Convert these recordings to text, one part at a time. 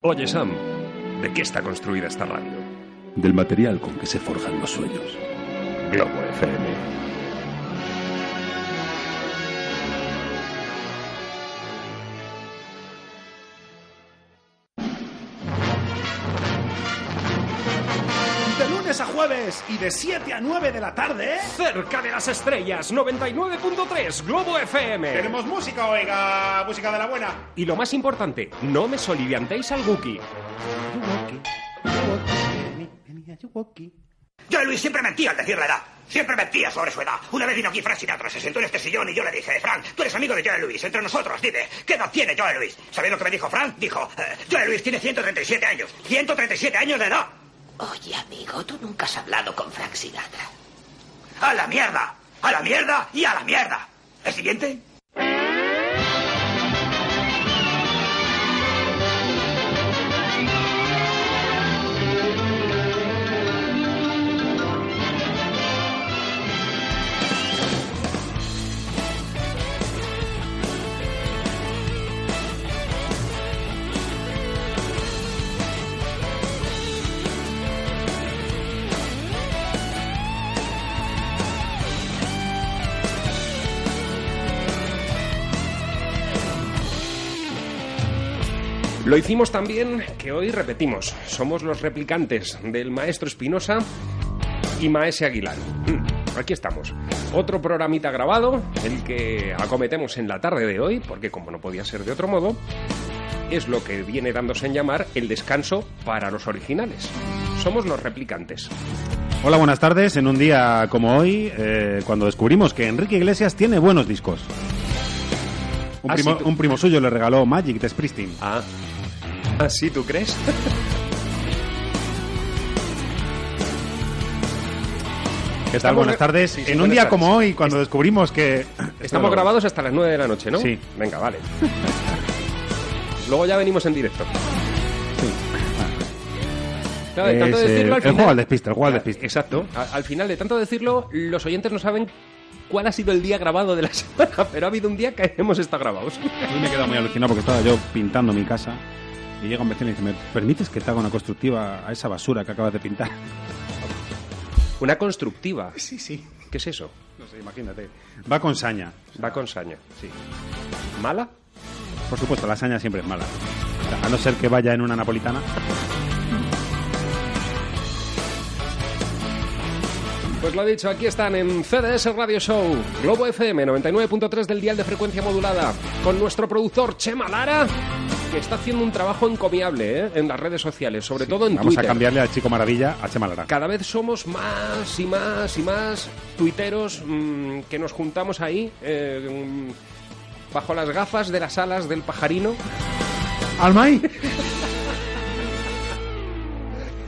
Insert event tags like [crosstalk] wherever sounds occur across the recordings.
Oye, Sam, ¿de qué está construida esta radio? Del material con que se forjan los sueños. Globo FM. Jueves y de 7 a 9 de la tarde. Cerca de las estrellas, 99.3 Globo FM. Tenemos música, oiga, música de la buena. Y lo más importante, no me soliviantéis al Wookiee. Yo Luis siempre mentía al decir la edad. Siempre mentía sobre su edad. Una vez vino aquí Frank Sinatra, se sentó en este sillón y yo le dije, Frank, tú eres amigo de Joe Luis, entre nosotros, dime, ¿qué edad tiene Joe Luis? ¿Sabéis lo que me dijo Frank? Dijo, eh, Joe Luis tiene 137 años. 137 años de edad. Oye, amigo, tú nunca has hablado con Frank Sinatra. ¡A la mierda! ¡A la mierda y a la mierda! ¿El siguiente? Hicimos también que hoy repetimos. Somos los replicantes del maestro Espinosa y Maese Aguilar. Mm, Aquí estamos. Otro programita grabado, el que acometemos en la tarde de hoy, porque como no podía ser de otro modo, es lo que viene dándose en llamar el descanso para los originales. Somos los replicantes. Hola, buenas tardes. En un día como hoy, eh, cuando descubrimos que Enrique Iglesias tiene buenos discos. Un Ah, primo, sí, tú- un primo suyo le regaló Magic de Springsteen. Ah, [laughs] ¿Ah sí, tú crees? ¿Qué tal? Estamos Buenas tardes. Sí, sí, en un día tardes. como hoy, cuando descubrimos que... Estamos grabados hasta las 9 de la noche, ¿no? Sí. Venga, vale. [laughs] Luego ya venimos en directo. Claro, de tanto Es, decirlo, al el final- juego al despiste, el juego al despiste. Exacto. A- Al final, de tanto decirlo, los oyentes no saben cuál ha sido el día grabado de la [laughs] semana, pero ha habido un día que hemos estado grabados. Hoy me he quedado muy alucinado porque estaba yo pintando mi casa y llega un vecino y dice, ¿me permites que te haga una constructiva a esa basura que acabas de pintar? Una constructiva. Sí, sí. ¿Qué es eso? No sé, imagínate. Va con saña. Va con saña, sí. ¿Mala? Por supuesto, la saña siempre es mala. A no ser que vaya en una napolitana. Pues lo dicho, aquí están en CDS Radio Show, Globo FM 99.3 del dial de frecuencia modulada, con nuestro productor Chema Lara, que está haciendo un trabajo encomiable ¿eh? en las redes sociales, sobre todo en Vamos Twitter. a cambiarle al chico maravilla a Chema Lara. Cada vez somos más y más y más tuiteros mm, que nos juntamos ahí eh, mm, bajo las gafas de las alas del pajarino. ¡Almay! [laughs]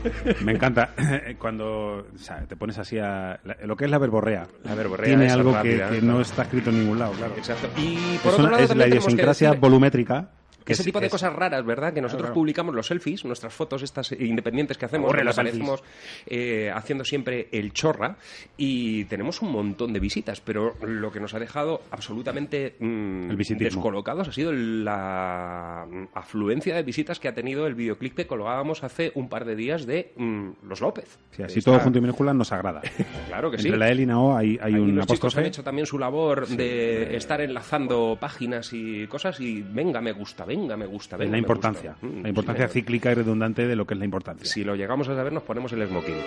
[laughs] Me encanta cuando o sea, te pones así a lo que es la verborrea. La verborrea Tiene algo rápida, que, que ¿no? está escrito en ningún lado, claro. Exacto. Y por Es, otro una- lado es la idiosincrasia volumétrica. Que Ese es- tipo de es- cosas raras, ¿verdad? Que nosotros Claro. publicamos los selfies, nuestras fotos estas independientes que hacemos, selfies. aparecemos eh, haciendo siempre el chorra y tenemos un montón de visitas, pero lo que nos ha dejado absolutamente mm, El descolocados ha sido la mm, afluencia de visitas que ha tenido el videoclip que colgábamos hace un par de días de mm, Los López. Sí, así Está- todo junto y minúscula nos agrada. [laughs] Claro que sí. Entre la L y hay, hay Aquí un los chicos han hecho también su labor de estar enlazando páginas y cosas y venga, me gusta, venga, me gusta, venga. la me importancia. gusta. Mm, La importancia sí, cíclica y redundante de lo que es la importancia. Si lo llegamos a saber, nos ponemos el smoking.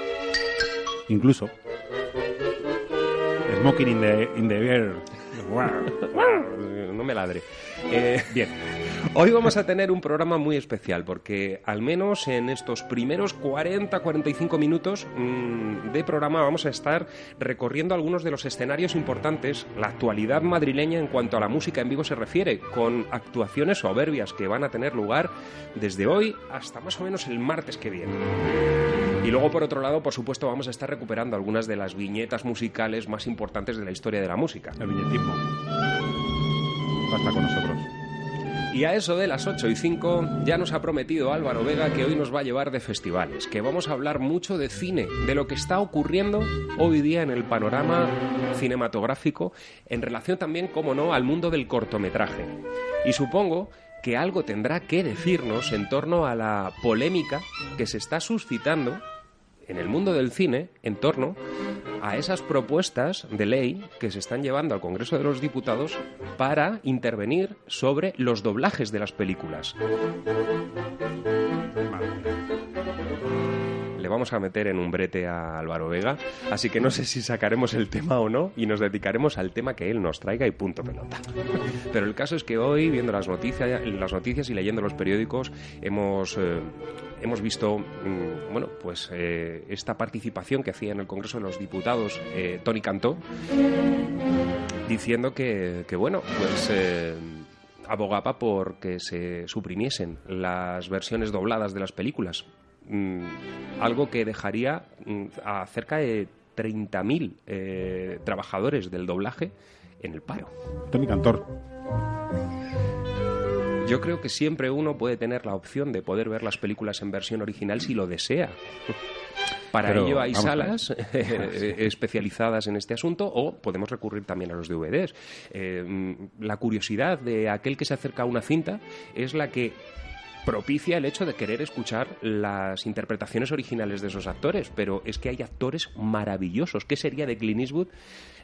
Incluso. Smoking in the, in the air. [laughs] No me ladre. Eh, bien, hoy vamos a tener un programa muy especial porque al menos en estos primeros 40-45 minutos mm, de programa vamos a estar recorriendo algunos de los escenarios importantes, la actualidad madrileña en cuanto a la música en vivo se refiere, con actuaciones soberbias que van a tener lugar desde hoy hasta más o menos el martes que viene. Y luego, por otro lado, por supuesto, vamos a estar recuperando algunas de las viñetas musicales más importantes de la historia de la música. El viñetismo. Basta con nosotros. Y a eso de las 8 y 5 ya nos ha prometido Álvaro Vega que hoy nos va a llevar de festivales, que vamos a hablar mucho de cine, de lo que está ocurriendo hoy día en el panorama cinematográfico, en relación también, como no, al mundo del cortometraje. Y supongo que algo tendrá que decirnos en torno a la polémica que se está suscitando en el mundo del cine en torno a esas propuestas de ley que se están llevando al Congreso de los Diputados para intervenir sobre los doblajes de las películas. Le vamos a meter en un brete a Álvaro Vega, así que no sé si sacaremos el tema o no y nos dedicaremos al tema que él nos traiga y punto pelota. Pero el caso es que hoy, viendo las noticias, las noticias y leyendo los periódicos, hemos eh, hemos visto mm, bueno pues eh, esta participación que hacía en el Congreso de los Diputados eh, Tony Cantó diciendo que, que bueno pues eh, abogaba por que se suprimiesen las versiones dobladas de las películas Mm, algo que dejaría mm, a cerca de 30.000 eh, trabajadores del doblaje en el paro. Tony Cantor. Yo creo que siempre uno puede tener la opción de poder ver las películas en versión original si lo desea. [laughs] Para Pero, ello hay salas [laughs] eh, especializadas en este asunto o podemos recurrir también a los DVDs. Eh, la curiosidad de aquel que se acerca a una cinta es la que propicia el hecho de querer escuchar las interpretaciones originales de esos actores, pero es que hay actores maravillosos. ¿Qué sería de Clint Eastwood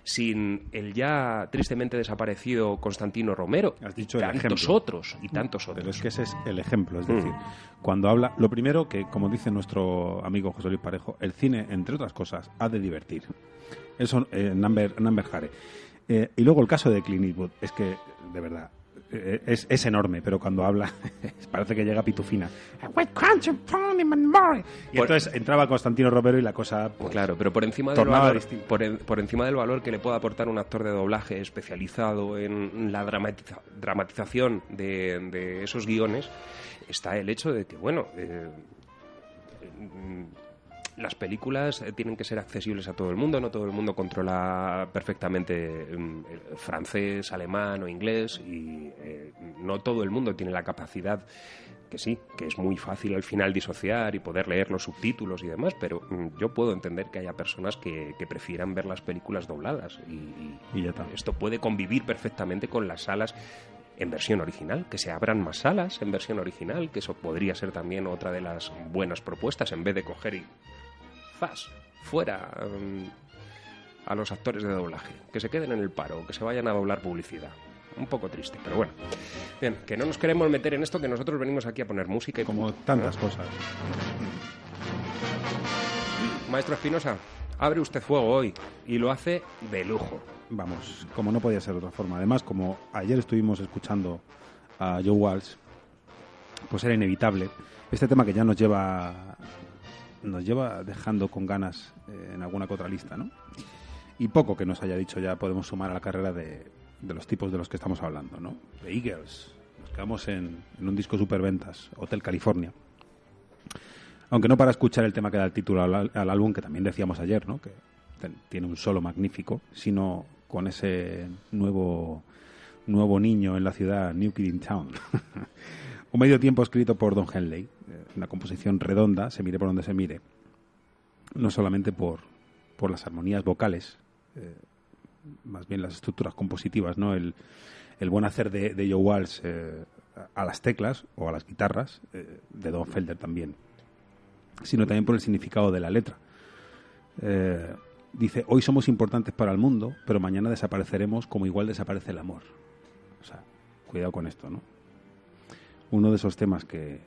sin el ya tristemente desaparecido Constantino Romero? Has dicho y tantos ejemplo. otros, y tantos otros. Pero es que ese es el ejemplo. Es Mm. decir, cuando habla. Lo primero que, como dice nuestro amigo José Luis Parejo, el cine, entre otras cosas, ha de divertir. Eso, eh, Number, Number Hare. Eh, y luego el caso de Clint Eastwood, es que, de verdad, es, es enorme, pero cuando habla [laughs] parece que llega pitufina. Y entonces entraba Constantino Romero y la cosa. pues, Claro, pero por encima del valor, por, en- por encima del valor que le pueda aportar un actor de doblaje especializado en la dramatiza- dramatización de, de esos guiones, está el hecho de que, bueno, eh, las películas eh, tienen que ser accesibles a todo el mundo, no todo el mundo controla perfectamente mm, francés, alemán o inglés y eh, no todo el mundo tiene la capacidad que sí, que es muy fácil al final disociar y poder leer los subtítulos y demás, pero mm, yo puedo entender que haya personas que, que prefieran ver las películas dobladas y, y Y ya está. esto puede convivir perfectamente con las salas en versión original, que se abran más salas en versión original, que eso podría ser también otra de las buenas propuestas, en vez de coger y ¡zas! fuera mm, a los actores de doblaje, que se queden en el paro, que se vayan a doblar publicidad. Un poco triste, pero bueno. Bien, que no nos queremos meter en esto, que nosotros venimos aquí a poner música y Como tantas cosas. Maestro Espinosa, abre usted fuego hoy y lo hace de lujo. Vamos, como no podía ser de otra forma. Además, como ayer estuvimos escuchando a Joe Walsh, pues era inevitable. Este tema que ya nos lleva nos lleva dejando con ganas eh, en alguna que otra lista, ¿no? Y poco que nos haya dicho ya podemos sumar a la carrera de, de los tipos de los que estamos hablando, ¿no? De Eagles. Nos quedamos en, un disco superventas, Hotel California. Aunque no para escuchar el tema que da el título al, álbum, que también decíamos ayer, ¿no? Que tiene un solo magnífico, sino con ese nuevo, nuevo niño en la ciudad, New Kid in Town. [laughs] un medio tiempo escrito por Don Henley, eh, una composición redonda, se mire por donde se mire, no solamente por, por las armonías vocales, eh, más bien las estructuras compositivas, ¿no? El, el buen hacer de, Joe Walsh eh, a las teclas o a las guitarras, de Don Felder también, sino también por el significado de la letra. Dice, hoy somos importantes para el mundo, pero mañana desapareceremos como igual desaparece el amor. O sea, cuidado con esto, ¿no? Uno de esos temas que,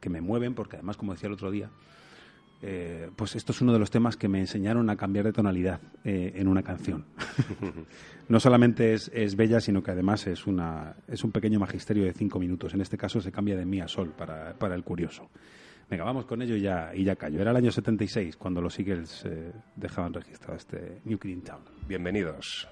que me mueven, porque además, como decía el otro día, eh, pues esto es uno de los temas que me enseñaron a cambiar de tonalidad eh, en una canción. [laughs] no solamente es, es bella, sino que además es, una, es un pequeño magisterio de cinco minutos. En este caso se cambia de mi a sol para, para el curioso. Venga, vamos con ello y ya, y ya callo. Era el año 76 cuando los Eagles eh, dejaban registrado este New in Town. Bienvenidos.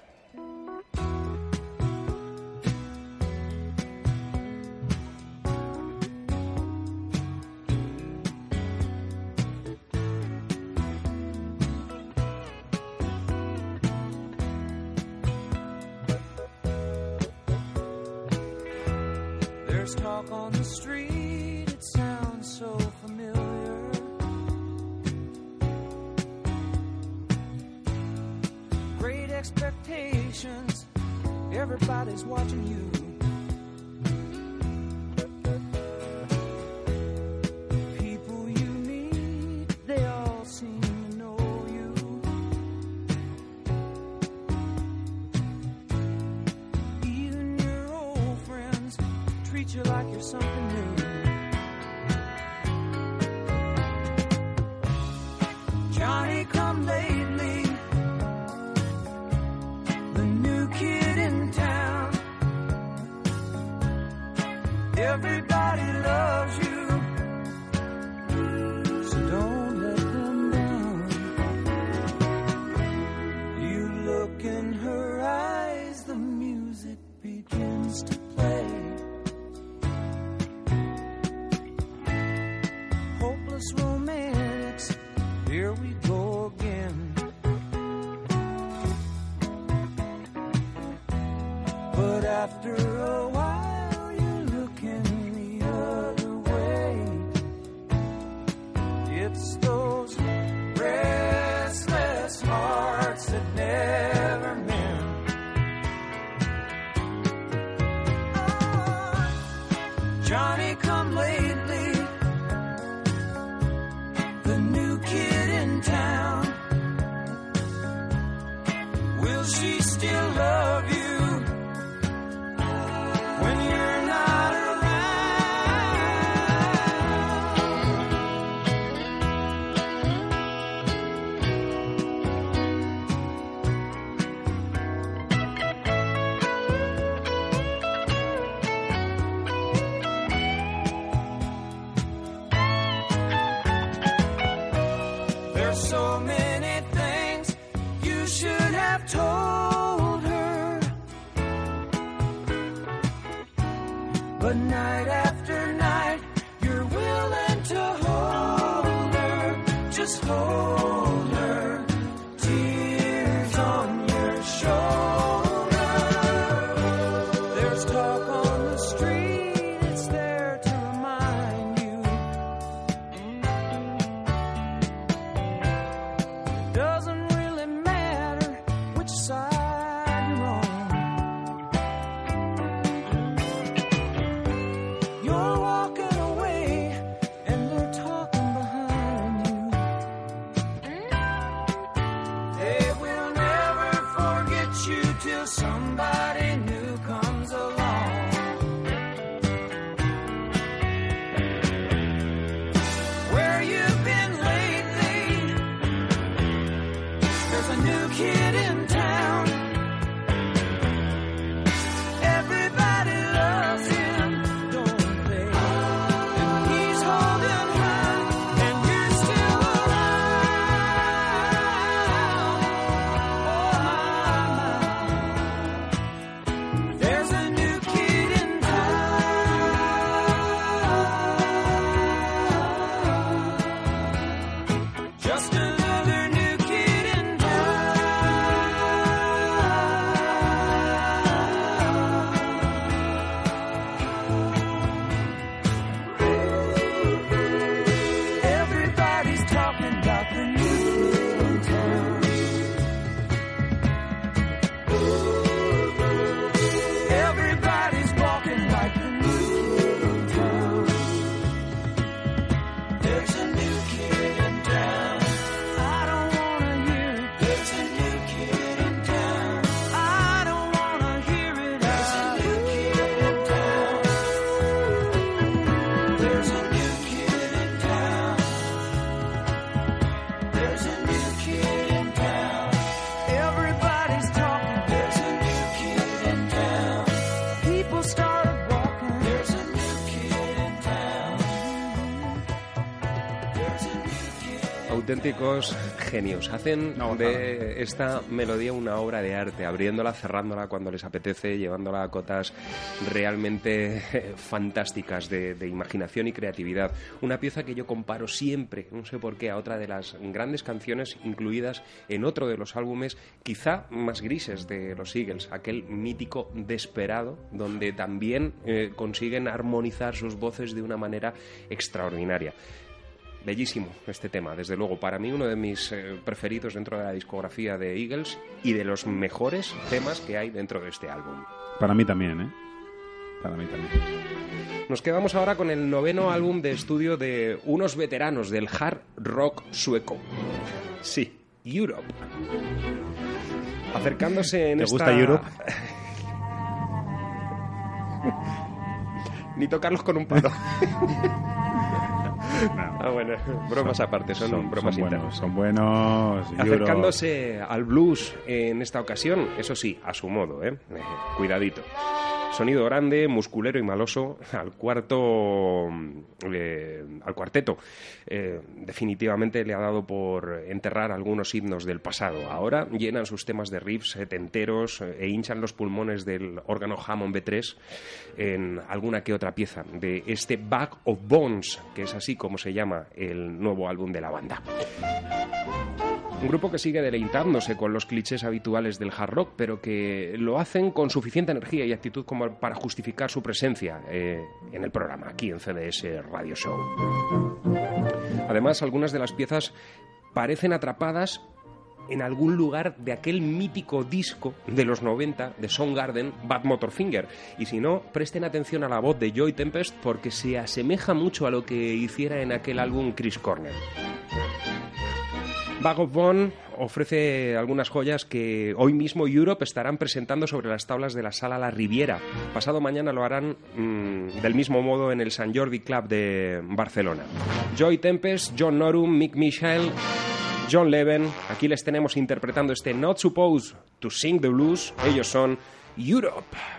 blessedness. Auténticos genios. Hacen de esta melodía una obra de arte, abriéndola, cerrándola cuando les apetece, llevándola a cotas realmente eh, fantásticas de, de imaginación y creatividad. Una pieza que yo comparo siempre, no sé por qué, a otra de las grandes canciones incluidas en otro de los álbumes, quizá más grises de los Eagles, aquel mítico Desperado, donde también eh, consiguen armonizar sus voces de una manera extraordinaria. Bellísimo este tema, desde luego. Para mí uno de mis eh, preferidos dentro de la discografía de Eagles y de los mejores temas que hay dentro de este álbum. Para mí también, ¿eh? Para mí también. Nos quedamos ahora con el noveno álbum de estudio de unos veteranos del hard rock sueco. Sí, Europe. Acercándose en ¿Te esta... gusta Europe? [laughs] ni tocarlos con un palo. [laughs] Ah, bueno, bromas aparte, son, bromas son internas. buenos, son buenos. Acercándose al blues en esta ocasión, eso sí, a su modo, ¿eh? Eh, cuidadito. Sonido grande, musculero y maloso al cuarto, eh, al cuarteto. Eh, definitivamente le ha dado por enterrar algunos himnos del pasado. Ahora llenan sus temas de riffs setenteros eh, e hinchan los pulmones del órgano Hammond B3 en alguna que otra pieza de este Bag of Bones, que es así como se llama el nuevo álbum de la banda. Un grupo que sigue deleitándose con los clichés habituales del hard rock, pero que lo hacen con suficiente energía y actitud como para justificar su presencia eh, en el programa, aquí en CDS Radio Show. Además, algunas de las piezas parecen atrapadas en algún lugar de aquel mítico disco de los 90 de Soundgarden, Bad Motorfinger. Y si no, presten atención a la voz de Joy Tempest porque se asemeja mucho a lo que hiciera en aquel álbum Chris Cornell. Bone ofrece algunas joyas que hoy mismo Europe estarán presentando sobre las tablas de la sala La Riviera. Pasado mañana lo harán mm, del mismo modo en el San Jordi Club de Barcelona. Joy Tempest, John Norum, Mick Michel, John Leven, aquí les tenemos interpretando este Not Supposed to Sing the Blues. Ellos son Europe.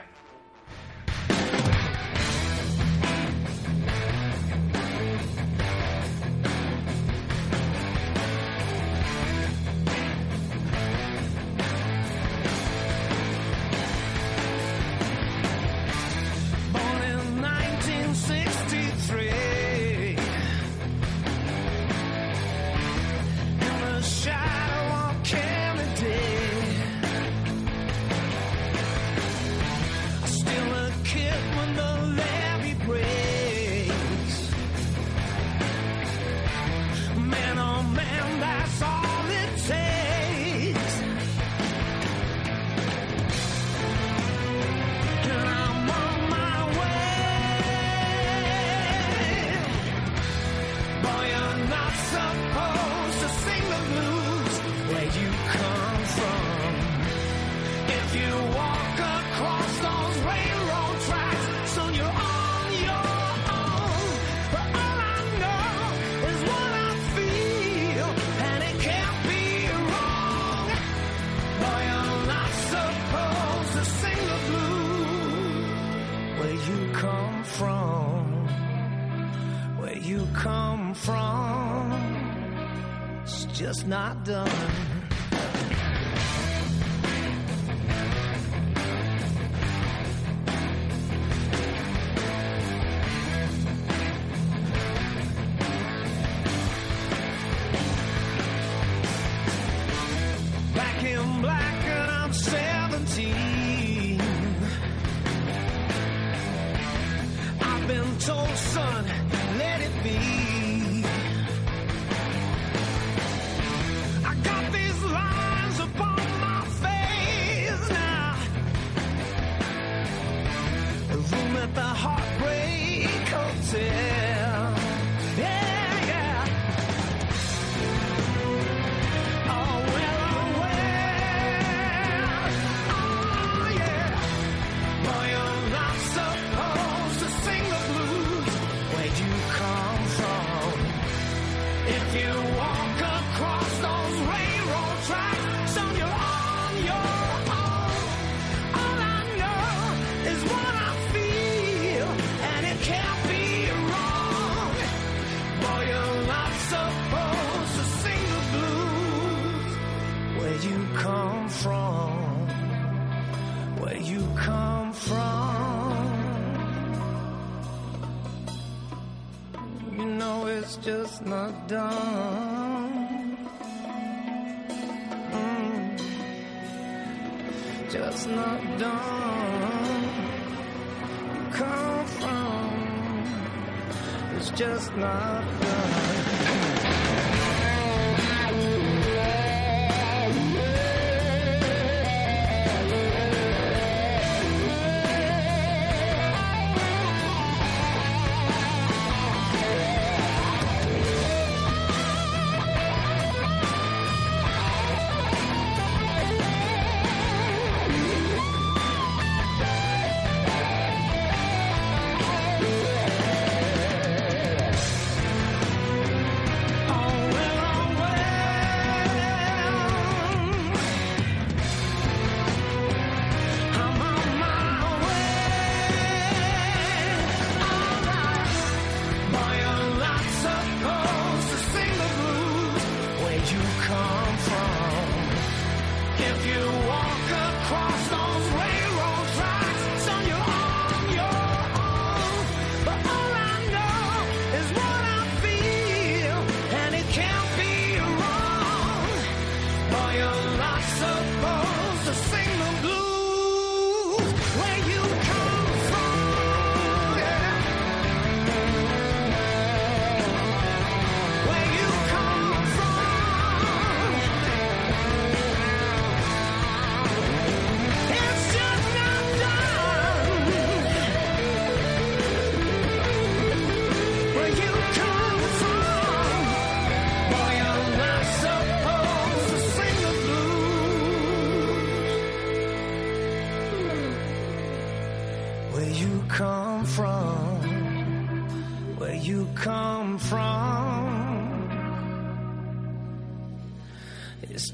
Just not done. Mm. Just not done. Come from. It's just not done.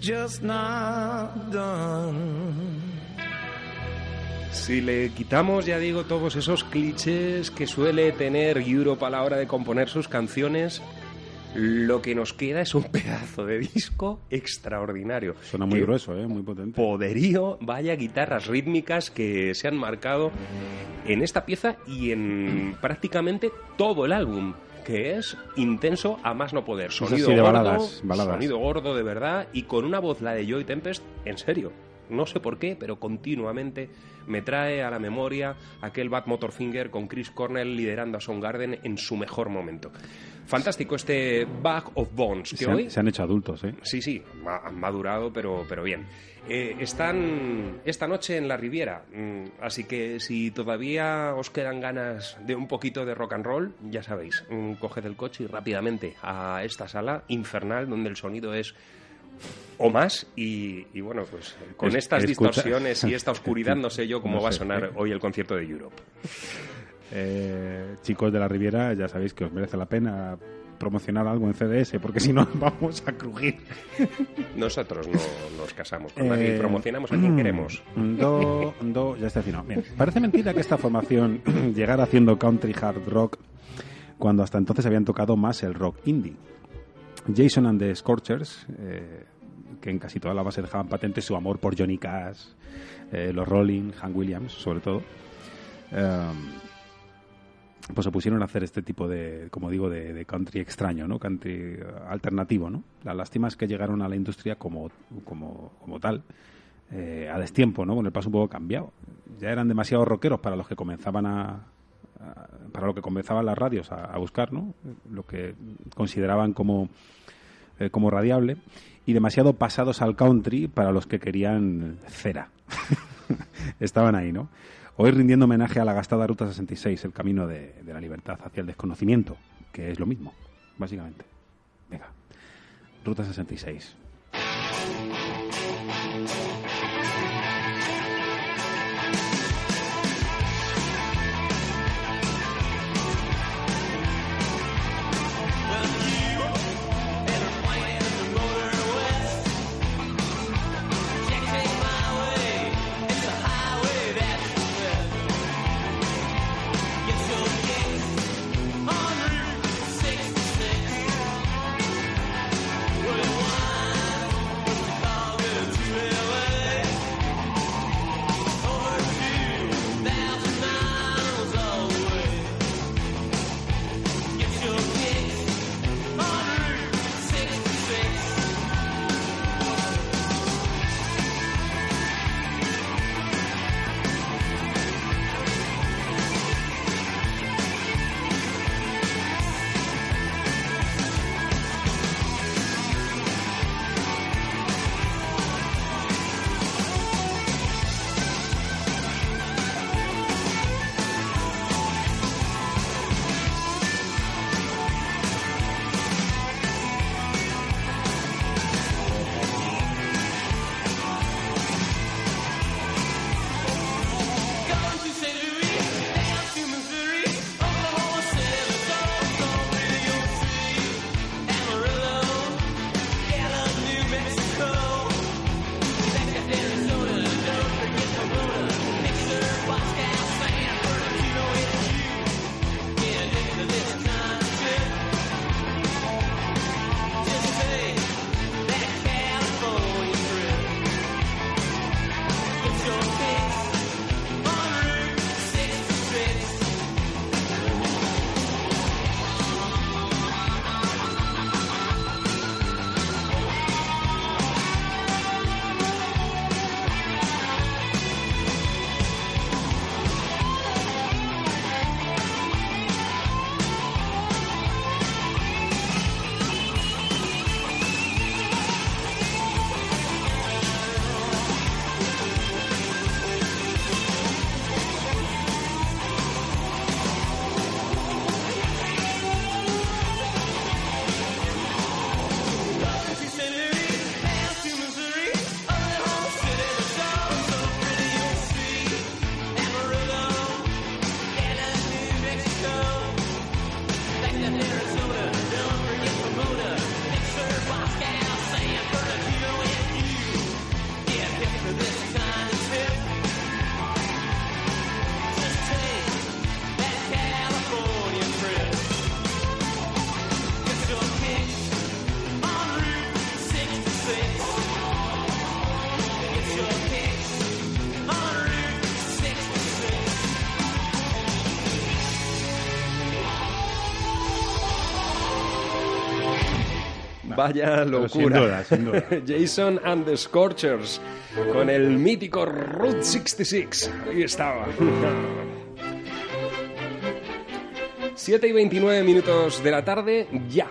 Just not done. Si le quitamos, ya digo, todos esos clichés que suele tener Europe a la hora de componer sus canciones, lo que nos queda es un [laughs] pedazo de disco extraordinario. Suena muy grueso, ¿eh? muy potente. Poderío, vaya guitarras rítmicas que se han marcado en esta pieza y en prácticamente todo el álbum que es intenso a más no poder. Sonido sí, de gordo, baladas, baladas. sonido gordo de verdad y con una voz la de Joy Tempest, en serio. No sé por qué, pero continuamente me trae a la memoria aquel Bad Motorfinger con Chris Cornell liderando a Soundgarden en su mejor momento. Fantástico este Bag of Bones, que Se hoy han, se han hecho adultos, ¿eh? Sí, sí, han madurado, pero, pero bien. Eh, están esta noche en la Riviera, mm, así que si todavía os quedan ganas de un poquito de rock and roll, ya sabéis, mm, coged el coche y rápidamente a esta sala infernal donde el sonido es o más y, y bueno, pues con Es- estas escucha- distorsiones y esta oscuridad no sé yo cómo [laughs] No va a sé. sonar hoy el concierto de Europe. Eh, chicos de la Riviera, ya sabéis que os merece la pena promocionar algo en CDS, porque si no [laughs] vamos a crujir. Nosotros no nos casamos con nadie, Eh, promocionamos a quien queremos. Do, do, ya está final. Bien. Parece mentira que esta formación [clears throat] llegara haciendo country hard rock cuando hasta entonces habían tocado más el rock indie. Jason and the Scorchers, eh, que en casi toda la base dejaban patente su amor por Johnny Cash, eh, los Rolling, Hank Williams, sobre todo. eh, pues se pusieron a hacer este tipo de, como digo, de, country extraño, ¿no? Country alternativo, ¿no? La lástima es que llegaron a la industria como, como, como tal, eh, a destiempo, ¿no? Con el paso un poco cambiado. Ya eran demasiado rockeros para los que comenzaban a, a- para lo que comenzaban las radios a, a buscar, ¿no? Lo que consideraban como, eh, como radiable y demasiado pasados al country para los que querían cera. [laughs] Estaban ahí, ¿no? Hoy rindiendo homenaje a la gastada Ruta 66, el camino de, de la libertad hacia el desconocimiento, que es lo mismo, básicamente. Venga, Ruta 66. Vaya locura. sin duda, sin duda. [laughs] Jason and the Scorchers con el mítico Route 66. Ahí estaba. [laughs] 7 y 29 minutos de la tarde, ya.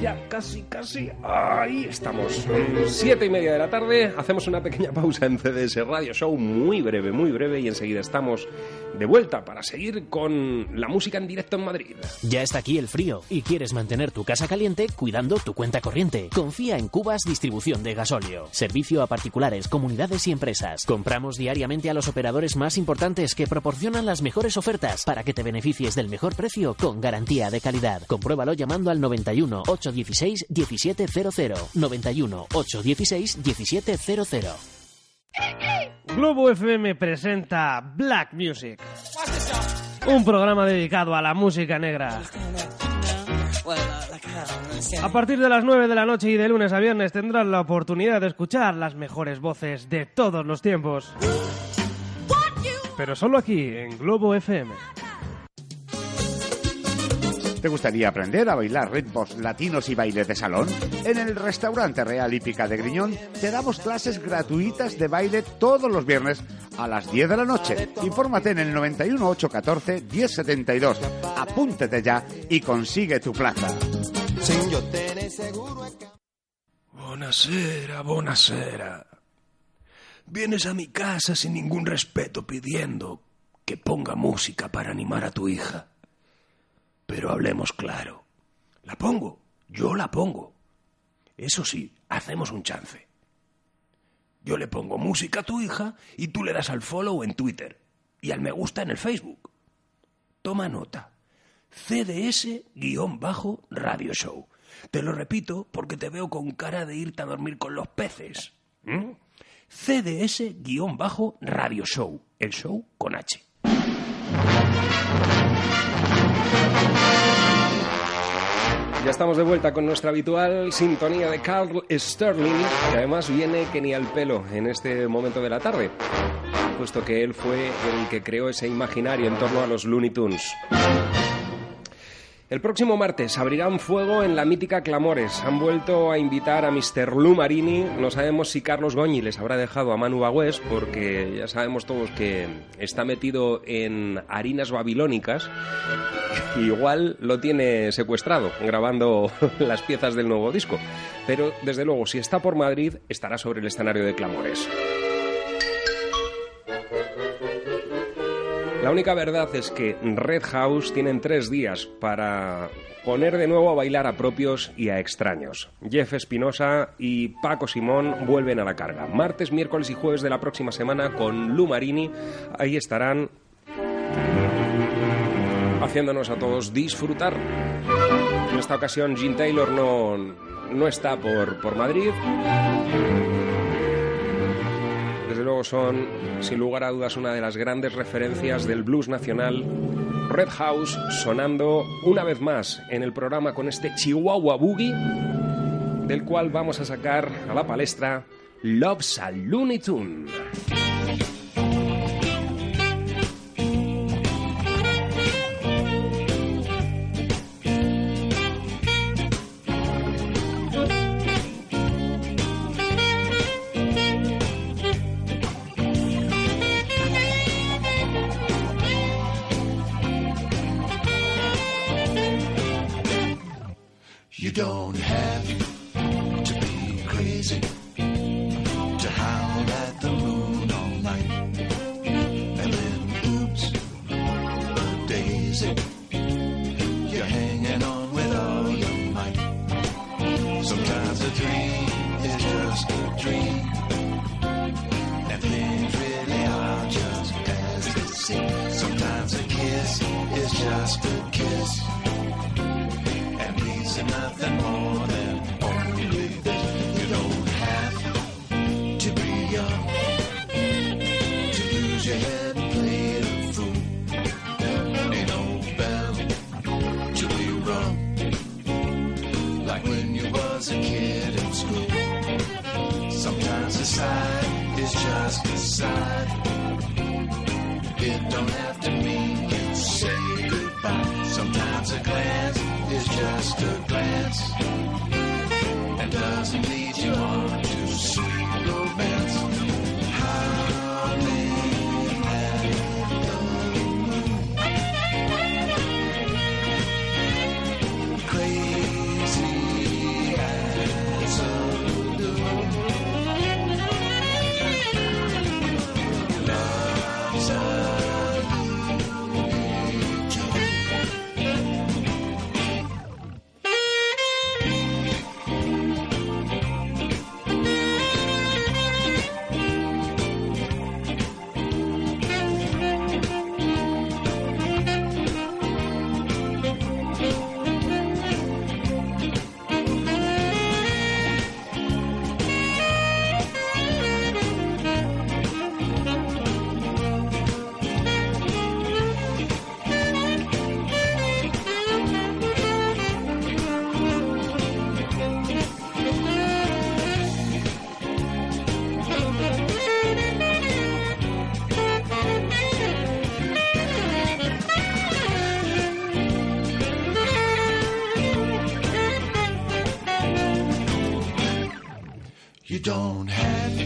Ya, casi, casi. Ahí estamos. 7 y media de la tarde. Hacemos una pequeña pausa en CDS Radio Show, muy breve, muy breve, y enseguida estamos de vuelta para seguir con la música en directo en Madrid. Ya está aquí el frío y quieres mantener tu casa caliente cuidando tu cuenta corriente. Confía en Cubas Distribución de Gasóleo. Servicio a particulares, comunidades y empresas. Compramos diariamente a los operadores más importantes que proporcionan las mejores ofertas para que te beneficies del mejor precio con garantía de calidad. Compruébalo llamando al 91 816 1700. 91 816 1700. Globo FM presenta Black Music, un programa dedicado a la música negra. A partir de las 9 de la noche y de lunes a viernes tendrás la oportunidad de escuchar las mejores voces de todos los tiempos. Pero solo aquí, en Globo FM. ¿Te gustaría aprender a bailar ritmos latinos y baile de salón? En el restaurante Real Hípica de Griñón te damos clases gratuitas de baile todos los viernes a las 10 de la noche. Infórmate en el 91 814 1072. Apúntete ya y consigue tu plaza. Buonasera, buonasera. Vienes a mi casa sin ningún respeto pidiendo que ponga música para animar a tu hija. Pero hablemos claro. La pongo, yo la pongo. Eso sí, hacemos un chance. Yo le pongo música a tu hija y tú le das al follow en Twitter y al me gusta en el Facebook. Toma nota. CDS-Radio Show. Te lo repito porque te veo con cara de irte a dormir con los peces. ¿Mm? CDS-Radio Show. El show con H. Ya estamos de vuelta con nuestra habitual sintonía de Carl Sterling, que además viene que al pelo en este momento de la tarde, puesto que él fue el que creó ese imaginario en torno a los Looney Tunes. El próximo martes abrirán fuego en la mítica Clamores. Han vuelto a invitar a Mr. Lou Marini. No sabemos si Carlos Goñi les habrá dejado a Manu Bagüés, porque ya sabemos todos que está metido en harinas babilónicas. [laughs] Igual lo tiene secuestrado, grabando [laughs] las piezas del nuevo disco. Pero, desde luego, si está por Madrid, estará sobre el escenario de Clamores. La única verdad es que Red House tienen tres días para poner de nuevo a bailar a propios y a extraños. Jeff Espinosa y Paco Simón vuelven a la carga. Martes, miércoles y jueves de la próxima semana con Lu Marini. Ahí estarán haciéndonos a todos disfrutar. En esta ocasión, Gene Taylor no, no está por, por Madrid. Son, sin lugar a dudas, una de las grandes referencias del blues nacional. Red House sonando una vez más en el programa con este Chihuahua Boogie, del cual vamos a sacar a la palestra Love's a Looney Tune. Don't have to be crazy to howl at the moon all night. And then, oops, a daisy, you're hanging on with all your might. Sometimes a dream is just a dream. And things really are just as they seem. Sometimes a kiss is just a sigh is a sigh. It don't have to mean you say goodbye. Sometimes a glance is just a glance. and doesn't lead you on to sweet romance. You don't have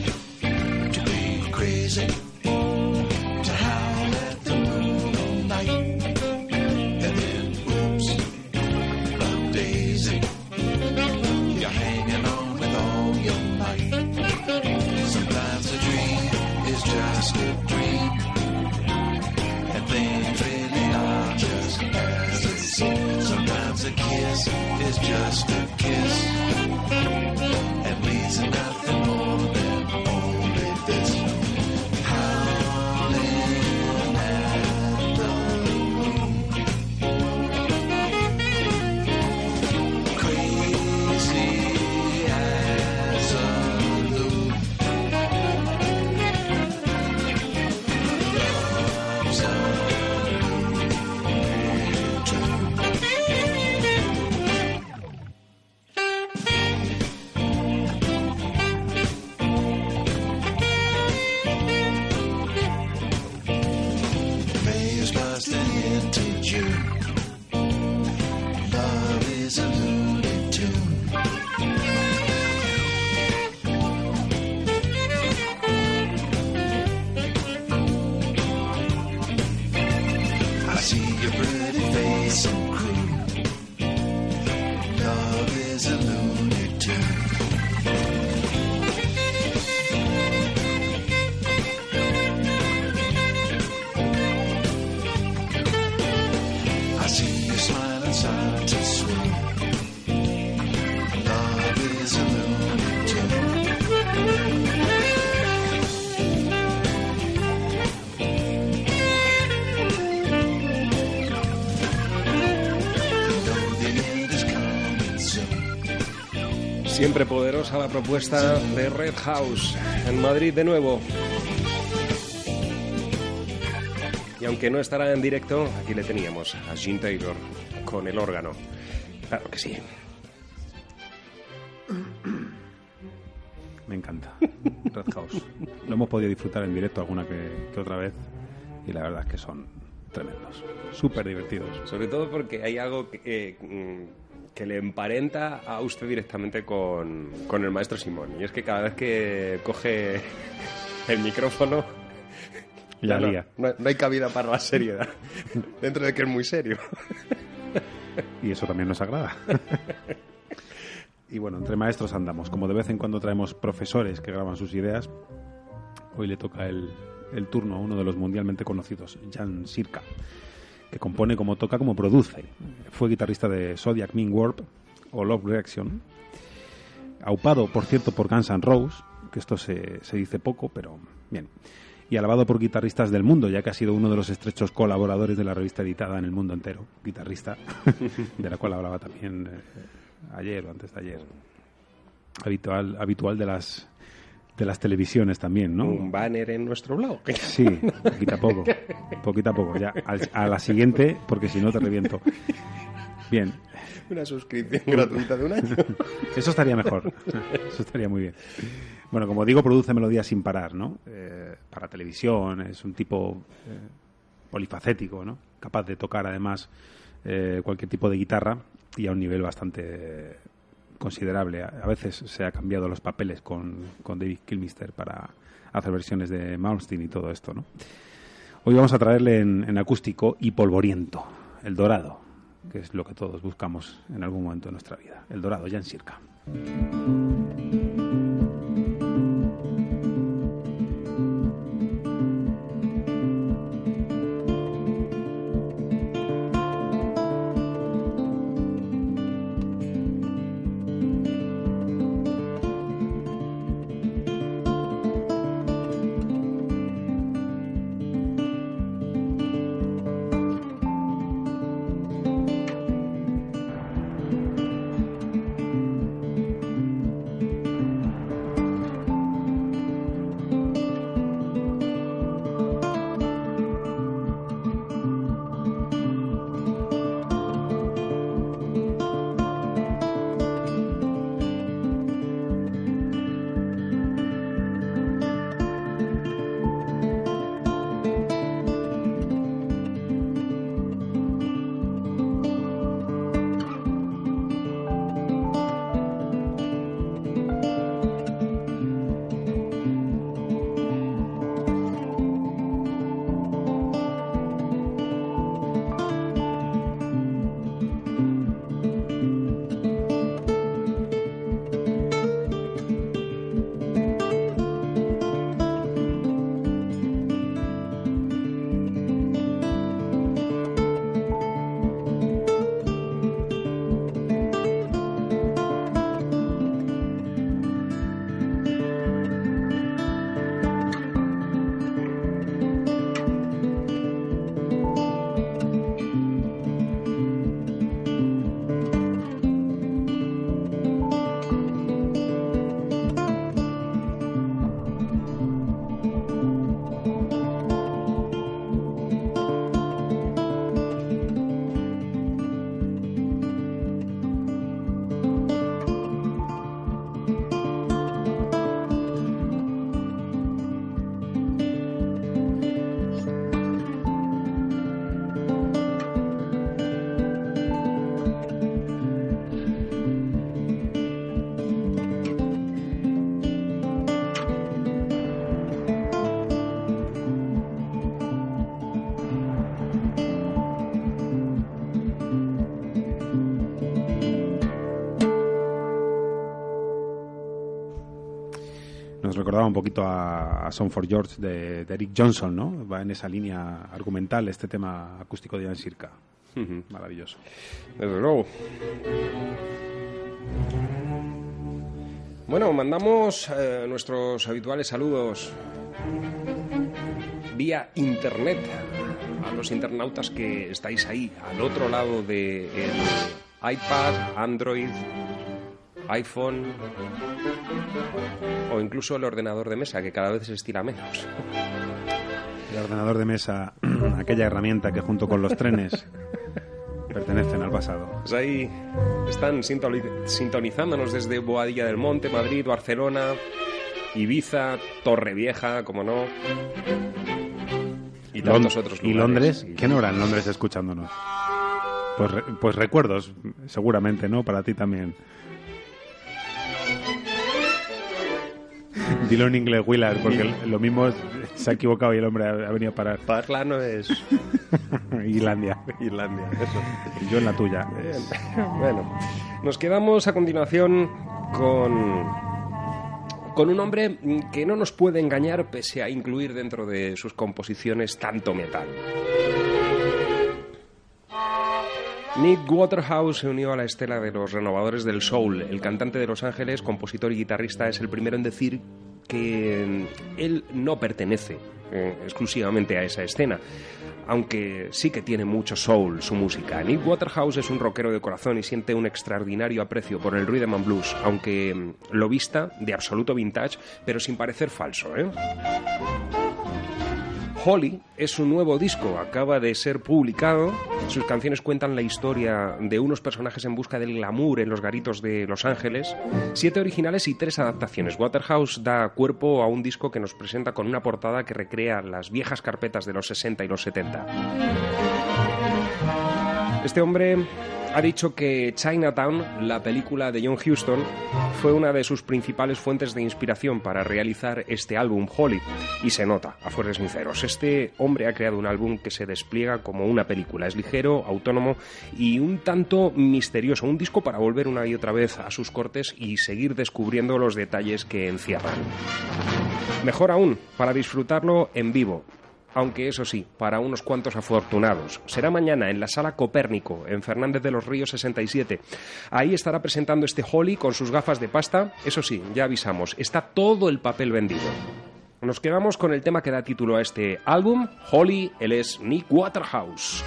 to be crazy to howl at the moon all night. And then, oops. You're hanging on with all your might. Sometimes a dream is just a dream. And things just as they seem. Sometimes a kiss is just a Poderosa la propuesta de Red House en Madrid de nuevo. Y aunque no estará en directo, aquí le teníamos a Gene Taylor con el órgano. Claro que sí. Me encanta. Red House. Lo hemos podido disfrutar en directo alguna que, que otra vez y la verdad es que son tremendos. Súper divertidos. Sobre todo porque hay algo que, eh, que le emparenta a usted directamente con, con el maestro Simón. Y es que cada vez que coge el micrófono... La ya no- lía. No, no hay cabida para la seriedad. [laughs] Dentro de que es muy serio. Y eso también nos agrada. y bueno, entre maestros andamos. Como de vez en cuando traemos profesores que graban sus ideas, hoy le toca el, el turno a uno de los mundialmente conocidos, Jan Sirka, que compone como toca como produce. Fue guitarrista de Zodiac Mean Warp o Love Reaction. Aupado, por cierto, por Guns N' Roses, que esto se, se dice poco, pero bien. Y alabado por guitarristas del mundo, ya que ha sido uno de los estrechos colaboradores de la revista editada en el mundo entero, guitarrista, [laughs] de la cual hablaba también eh, ayer o antes de ayer. Habitual, habitual de las de las televisiones también, ¿no? Un banner en nuestro blog. [laughs] Sí, poquito a poco. Poquito a poco. Ya, al- a la siguiente, porque si no te reviento. Bien. Una suscripción gratuita de un año. [laughs] Eso estaría mejor. Eso estaría muy bien. Bueno, como digo, produce melodías sin parar, ¿no? Eh, para televisión, es un tipo eh, polifacético, ¿no? Capaz de tocar además eh, cualquier tipo de guitarra y a un nivel bastante considerable. A veces se ha cambiado los papeles con, con David Kilmister para hacer versiones de Malmsteen y todo esto, ¿no? Hoy vamos a traerle en, en acústico y polvoriento, el dorado, que es lo que todos buscamos en algún momento de nuestra vida. El dorado, Jan Sirka. Nos poquito a, a Song for George de, de Eric Johnson, ¿no? Va en esa línea argumental este tema acústico de Jan Sirka. Maravilloso. Desde luego. Bueno, mandamos eh, nuestros habituales saludos vía internet a los internautas que estáis ahí, al otro lado del iPad, Android, iPhone o incluso el ordenador de mesa, que cada vez se estira menos. El ordenador de mesa, [clears throat] aquella herramienta que junto con los trenes [laughs] pertenecen al pasado. Pues ahí están sintonizándonos desde Boadilla del Monte, Madrid, Barcelona, Ibiza, Torrevieja, como no. Y tantos Lon- otros ¿Y lugares. Londres? ¿Quién hora en Londres escuchándonos? Pues, re- pues recuerdos, seguramente, ¿no? Para ti también. [laughs] Dilo en inglés, Willard, porque lo mismo se ha equivocado y el hombre ha, venido a parar. Parla no es [laughs] Islandia. Islandia, eso. Yo en la tuya. Bueno, nos quedamos a continuación con, con un hombre que no nos puede engañar pese a incluir dentro de sus composiciones tanto metal. Nick Waterhouse se unió a la estela de los renovadores del soul. El cantante de Los Ángeles, compositor y guitarrista, es el primero en decir que mm, él no pertenece eh, exclusivamente a esa escena, aunque sí que tiene mucho soul su música. Nick Waterhouse es un rockero de corazón y siente un extraordinario aprecio por el rhythm and blues, aunque mm, lo vista de absoluto vintage, pero sin parecer falso. ¿eh? Holly es su nuevo disco, acaba de ser publicado. Sus canciones cuentan la historia de unos personajes en busca del glamour en los garitos de Los Ángeles. Siete originales y tres adaptaciones. Waterhouse da cuerpo a un disco que nos presenta con una portada que recrea las viejas carpetas de los 60 y los 70. Este hombre ha dicho que Chinatown, la película de John Huston, fue una de sus principales fuentes de inspiración para realizar este álbum Holly. Y se nota, a fuerzas sinceros. Este hombre ha creado un álbum que se despliega como una película. Es ligero, autónomo y un tanto misterioso. Un disco para volver una y otra vez a sus cortes y seguir descubriendo los detalles que encierran. Mejor aún, para disfrutarlo en vivo. Aunque eso sí, para unos cuantos afortunados. Será mañana en la Sala Copérnico, en Fernández de los Ríos 67. Ahí estará presentando este Holly con sus gafas de pasta. Eso sí, ya avisamos, está todo el papel vendido. Nos quedamos con el tema que da título a este álbum, Holly, él es Nick Waterhouse.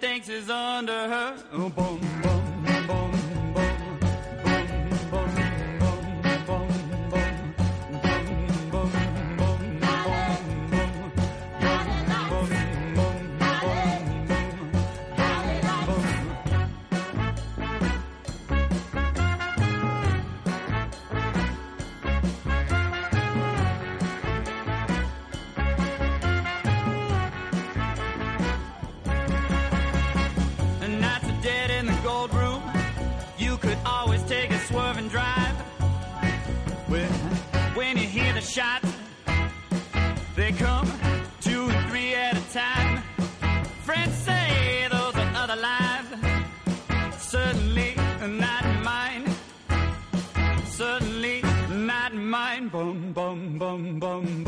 Thinks is under her. Oh, boom, boom. When you hear the shots, they come two and three at a time. Friends say those are other lives. Certainly not mine. Certainly not mine. Boom, boom, boom, boom,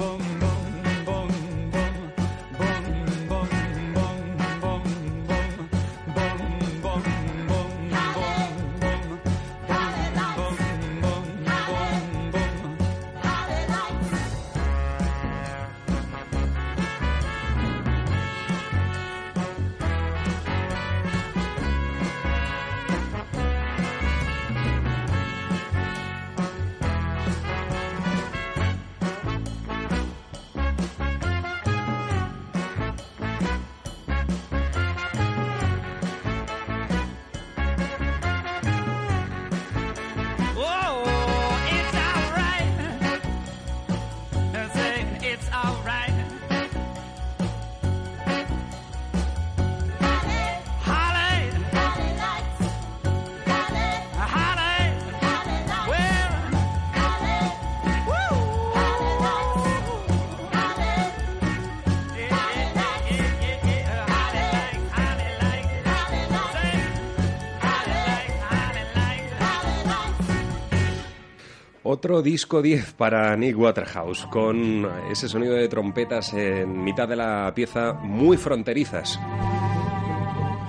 Otro disco 10 para Nick Waterhouse, con ese sonido de trompetas en mitad de la pieza muy fronterizas.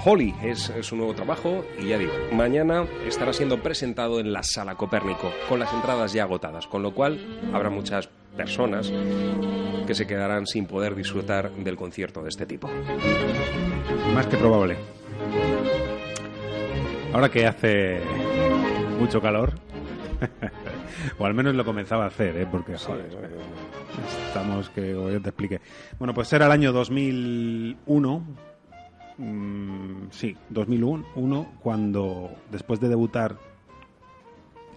Holly es, su nuevo trabajo y ya digo, mañana estará siendo presentado en la Sala Copérnico, con las entradas ya agotadas, con lo cual habrá muchas personas que se quedarán sin poder disfrutar del concierto de este tipo. Más que probable. Ahora que hace mucho calor, [laughs] [laughs] o al menos lo comenzaba a hacer, ¿eh? porque joder, estamos que como yo te explique. Bueno, pues era el año 2001. mm, sí, 2001, cuando después de debutar.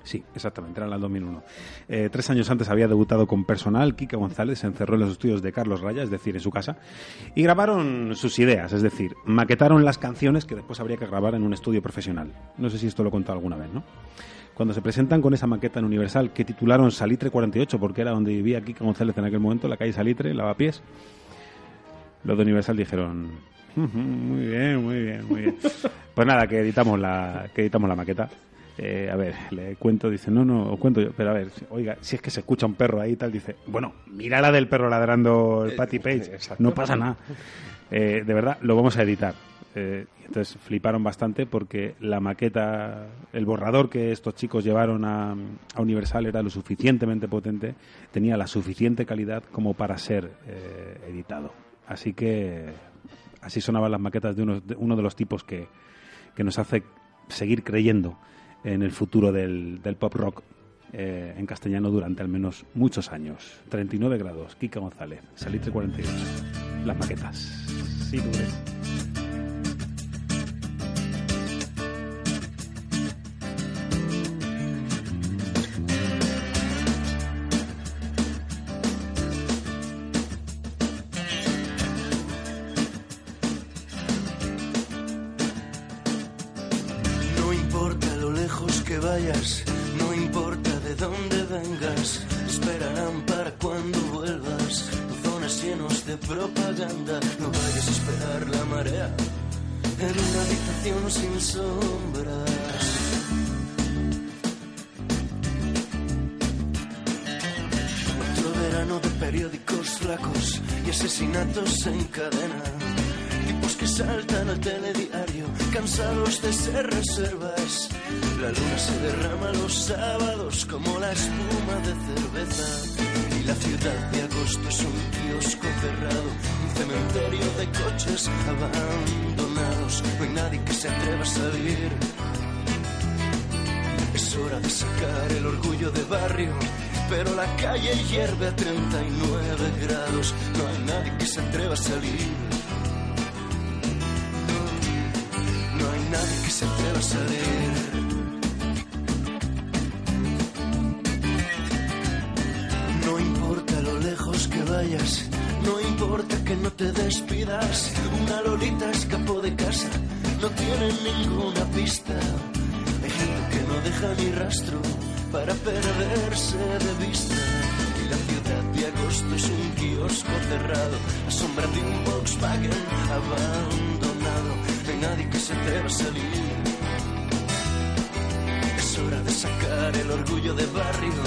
Sí, exactamente, era el 2001. Eh, tres años antes había debutado con personal. Kika González se encerró en los estudios de Carlos Raya, es decir, en su casa, y grabaron sus ideas, es decir, maquetaron las canciones que después habría que grabar en un estudio profesional. No sé si esto lo he contado alguna vez, ¿no? Cuando se presentan con esa maqueta en Universal que titularon Salitre 48, porque era donde vivía Kika González en aquel momento, la calle Salitre, Lavapiés, los de Universal dijeron, "Ujú, muy bien, muy bien, muy bien. [laughs] pues nada, que editamos la, que editamos la maqueta. Eh, a ver, le cuento, dice, no, no, os cuento yo, pero a ver, oiga, si es que se escucha un perro ahí y tal, dice, bueno, mira la del perro ladrando el Patty Page, [laughs] no pasa nada. Eh, de verdad, lo vamos a editar. Eh, entonces fliparon bastante porque la maqueta, el borrador que estos chicos llevaron a, a Universal era lo suficientemente potente, tenía la suficiente calidad como para ser eh, editado. Así que Así sonaban las maquetas de de, uno de los tipos que, que nos hace seguir creyendo en el futuro del, del pop rock eh, en castellano durante al menos muchos años. 39 grados, Kika González, Salitre 48. Las maquetas. Sí, tú ves. La luna se derrama los sábados como la espuma de cerveza. Y la ciudad de agosto es un kiosco cerrado, un cementerio de coches abandonados. No hay nadie que se atreva a salir. Es hora de sacar el orgullo de barrio, pero la calle hierve a 39 grados. No hay nadie que se atreva a salir. Nadie que se atreva a salir. No importa lo lejos que vayas, no importa que no te despidas. Una lolita escapó de casa, no tiene ninguna pista. Hay gente que no deja ni rastro para perderse de vista. La ciudad de agosto es un kiosco cerrado, la sombra de un Volkswagen abandonado. Nadie que se atreva a salir. Es hora de sacar el orgullo de barrio,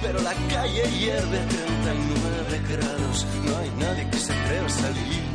pero la calle hierve a 39 grados. No hay nadie que se atreva a salir.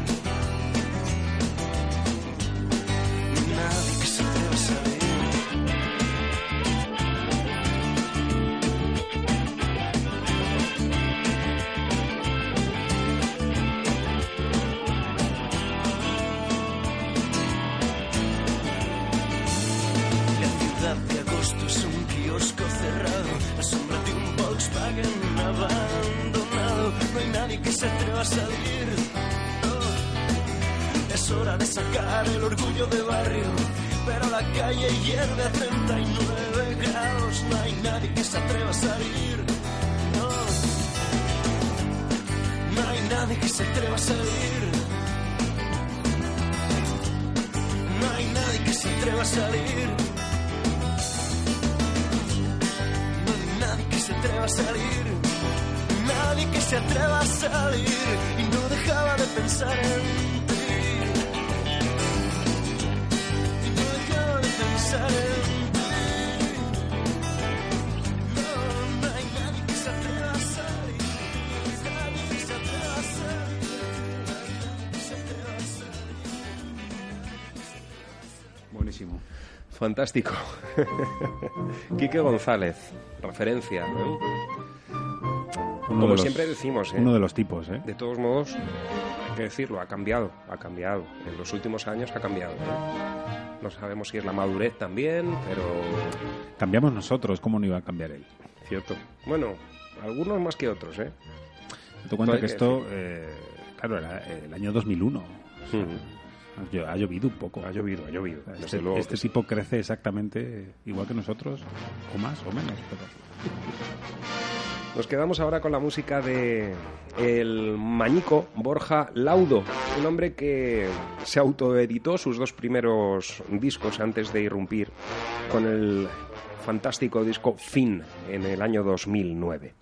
Fantástico. [laughs] Quique González, referencia, Como de los- siempre decimos, ¿eh? Uno de los tipos, ¿eh? De todos modos, hay que decirlo, ha cambiado, ha cambiado. En los últimos años ha cambiado. ¿eh? No sabemos si es la madurez también, pero Cambiamos nosotros, ¿cómo no iba a cambiar él? cierto. Bueno, algunos más que otros, ¿eh? Te cuenta hay que esto, eh, claro, era el año 2001. O sea, ha llovido un poco. Ha llovido, ha llovido. Este, luego este sí. tipo crece exactamente igual que nosotros, o más o menos. Pero... Nos quedamos ahora con la música de el mañico Borja Laudo, un hombre que se autoeditó sus dos primeros discos antes de irrumpir con el fantástico disco Fin en el año 2009.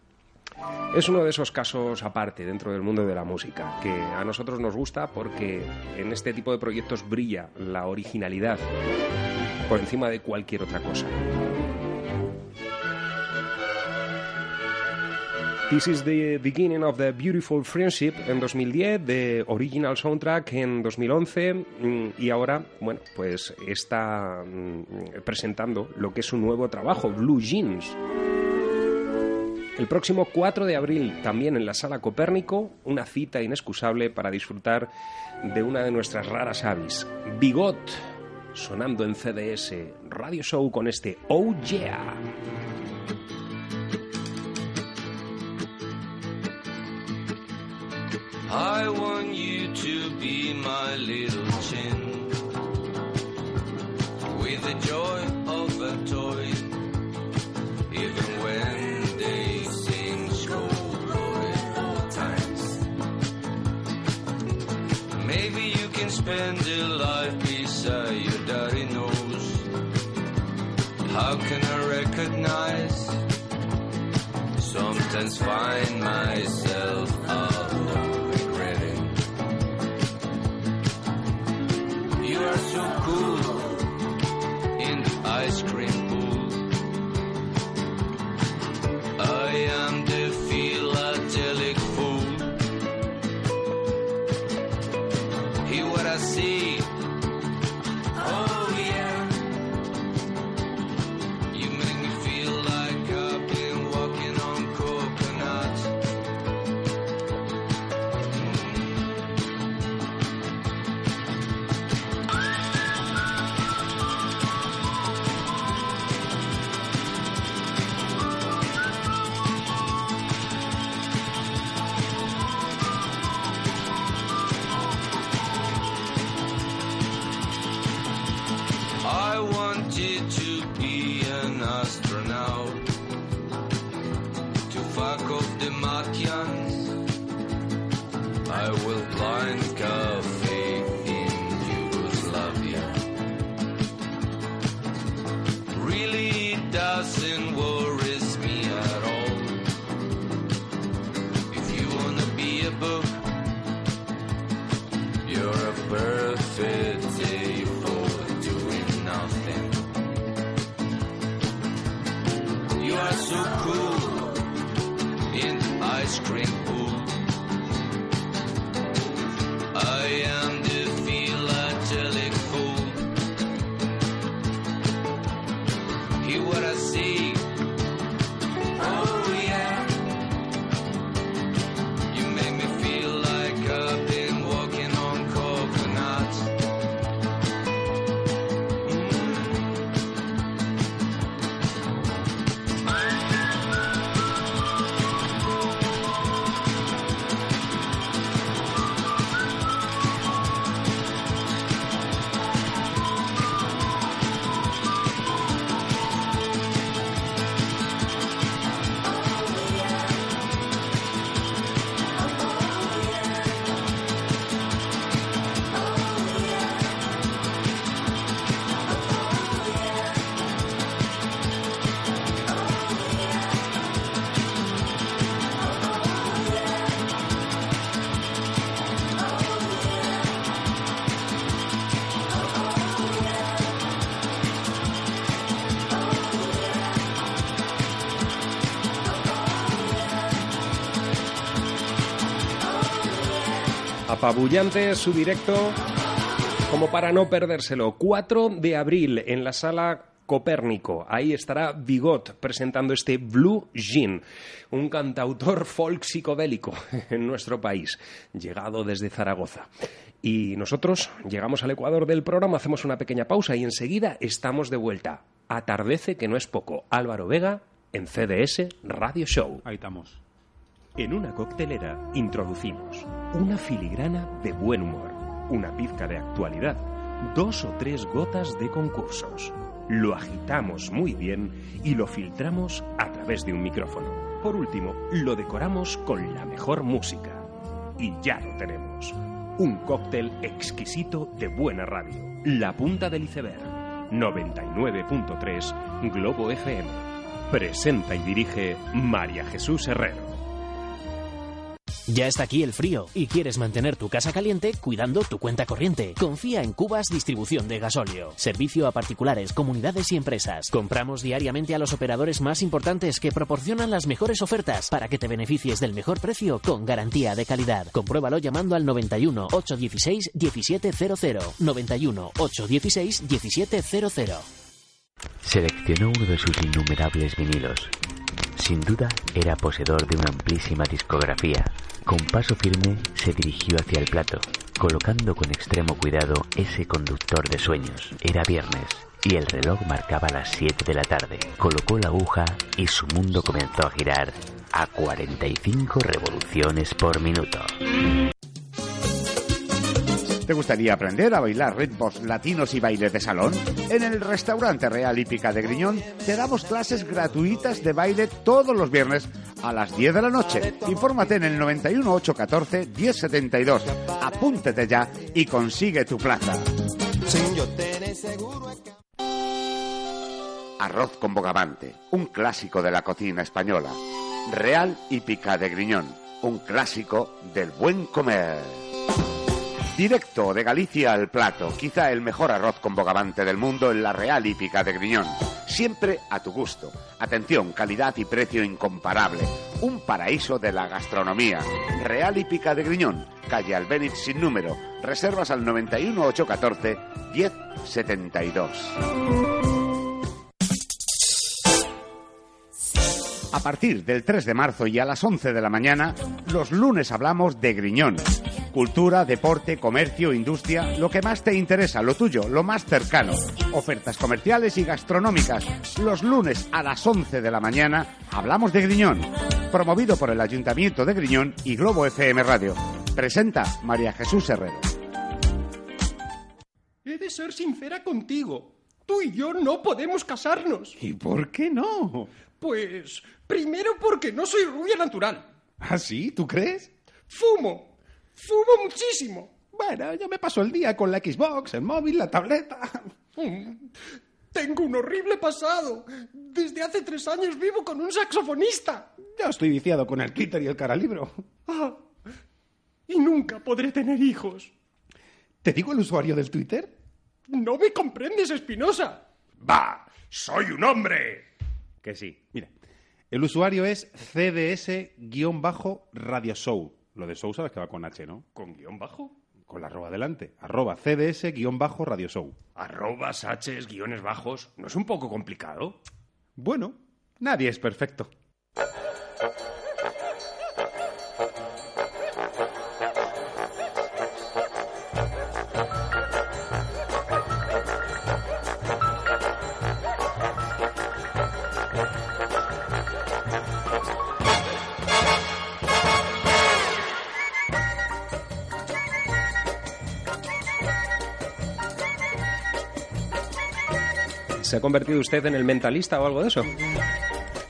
Es uno de esos casos aparte dentro del mundo de la música, que a nosotros nos gusta porque en este tipo de proyectos brilla la originalidad por encima de cualquier otra cosa. This is the beginning of the Beautiful Friendship en 2010, The Original Soundtrack en 2011 mm, y ahora, bueno, pues está mm, presentando lo que es su nuevo trabajo, Blue Jeans. El próximo 4 de abril, también en la Sala Copérnico, una cita inexcusable para disfrutar de una de nuestras raras avis, Bigot, sonando en CDS Radio Show con este Oh Yeah. Spend a life beside your daddy knows. How can I recognize? Sometimes find myself Apabullante su directo, como para no perdérselo. 4 de abril en la sala Copérnico. Ahí estará Bigot presentando este Blue Jean, un cantautor folk psicodélico [laughs] en nuestro país, llegado desde Zaragoza. Y nosotros llegamos al Ecuador del programa, hacemos una pequeña pausa y enseguida estamos de vuelta. Atardece, que no es poco. Álvaro Vega en CDS Radio Show. Ahí estamos. En una coctelera introducimos una filigrana de buen humor, una pizca de actualidad, dos o tres gotas de concursos. Lo agitamos muy bien y lo filtramos a través de un micrófono. Por último, lo decoramos con la mejor música. Y ya lo tenemos. Un cóctel exquisito de buena radio. La punta del iceberg. 99.3 Globo FM. Presenta y dirige María Jesús Herrero. Ya está aquí el frío y quieres mantener tu casa caliente cuidando tu cuenta corriente. Confía en Cubas Distribución de Gasóleo. Servicio a particulares, comunidades y empresas. Compramos diariamente a los operadores más importantes que proporcionan las mejores ofertas para que te beneficies del mejor precio con garantía de calidad. Compruébalo llamando al 91 816 1700. 91 816 1700. Seleccionó uno de sus innumerables vinilos. Sin duda, era poseedor de una amplísima discografía. Con paso firme se dirigió hacia el plato, colocando con extremo cuidado ese conductor de sueños. Era viernes y el reloj marcaba las 7 de la tarde. Colocó la aguja y su mundo comenzó a girar a 45 revoluciones por minuto. ¿Te gustaría aprender a bailar ritmos latinos y bailes de salón? En el restaurante Real Hípica de Griñón te damos clases gratuitas de baile todos los viernes a las 10 de la noche. Infórmate en el 91 814 1072. Apúntete ya y consigue tu plaza. Arroz con bogavante, un clásico de la cocina española. Real Hípica de Griñón, un clásico del buen comer. Directo de Galicia al plato, quizá el mejor arroz con bogavante del mundo en la Real Hípica de Griñón. Siempre a tu gusto. Atención, calidad y precio incomparable. Un paraíso de la gastronomía. Real Hípica de Griñón, calle Albéniz sin número. Reservas al 91 814 1072. A partir del 3 de marzo y a las 11 de la mañana, los lunes hablamos de Griñón. Cultura, deporte, comercio, industria, lo que más te interesa, lo tuyo, lo más cercano. Ofertas comerciales y gastronómicas. Los lunes a las 11 de la mañana hablamos de Griñón. Promovido por el Ayuntamiento de Griñón y Globo FM Radio. Presenta María Jesús Herrero. He de ser sincera contigo. Tú y yo no podemos casarnos. ¿Y por qué no? Pues, primero porque no soy rubia natural. ¿Ah, sí? ¿Tú crees? Fumo. Fumo muchísimo. Bueno, yo me paso el día con la Xbox, el móvil, la tableta. Mm. Tengo un horrible pasado. Desde hace tres años vivo con un saxofonista. Yo estoy viciado con el Twitter y el caralibro. Ah, y nunca podré tener hijos. ¿Te digo el usuario del Twitter? No me comprendes, Espinosa. ¡Va! ¡Soy un hombre! Que sí. Mira, el usuario es CDS-Radio Show. Lo de Show sabes que va con H, ¿no? ¿Con guion bajo? Con la arroba delante. Arroba CDS-Radio Show. Arrobas, Hs, guiones bajos. ¿No es un poco complicado? Bueno, nadie es perfecto. ¿Se ha convertido usted en el mentalista o algo de eso?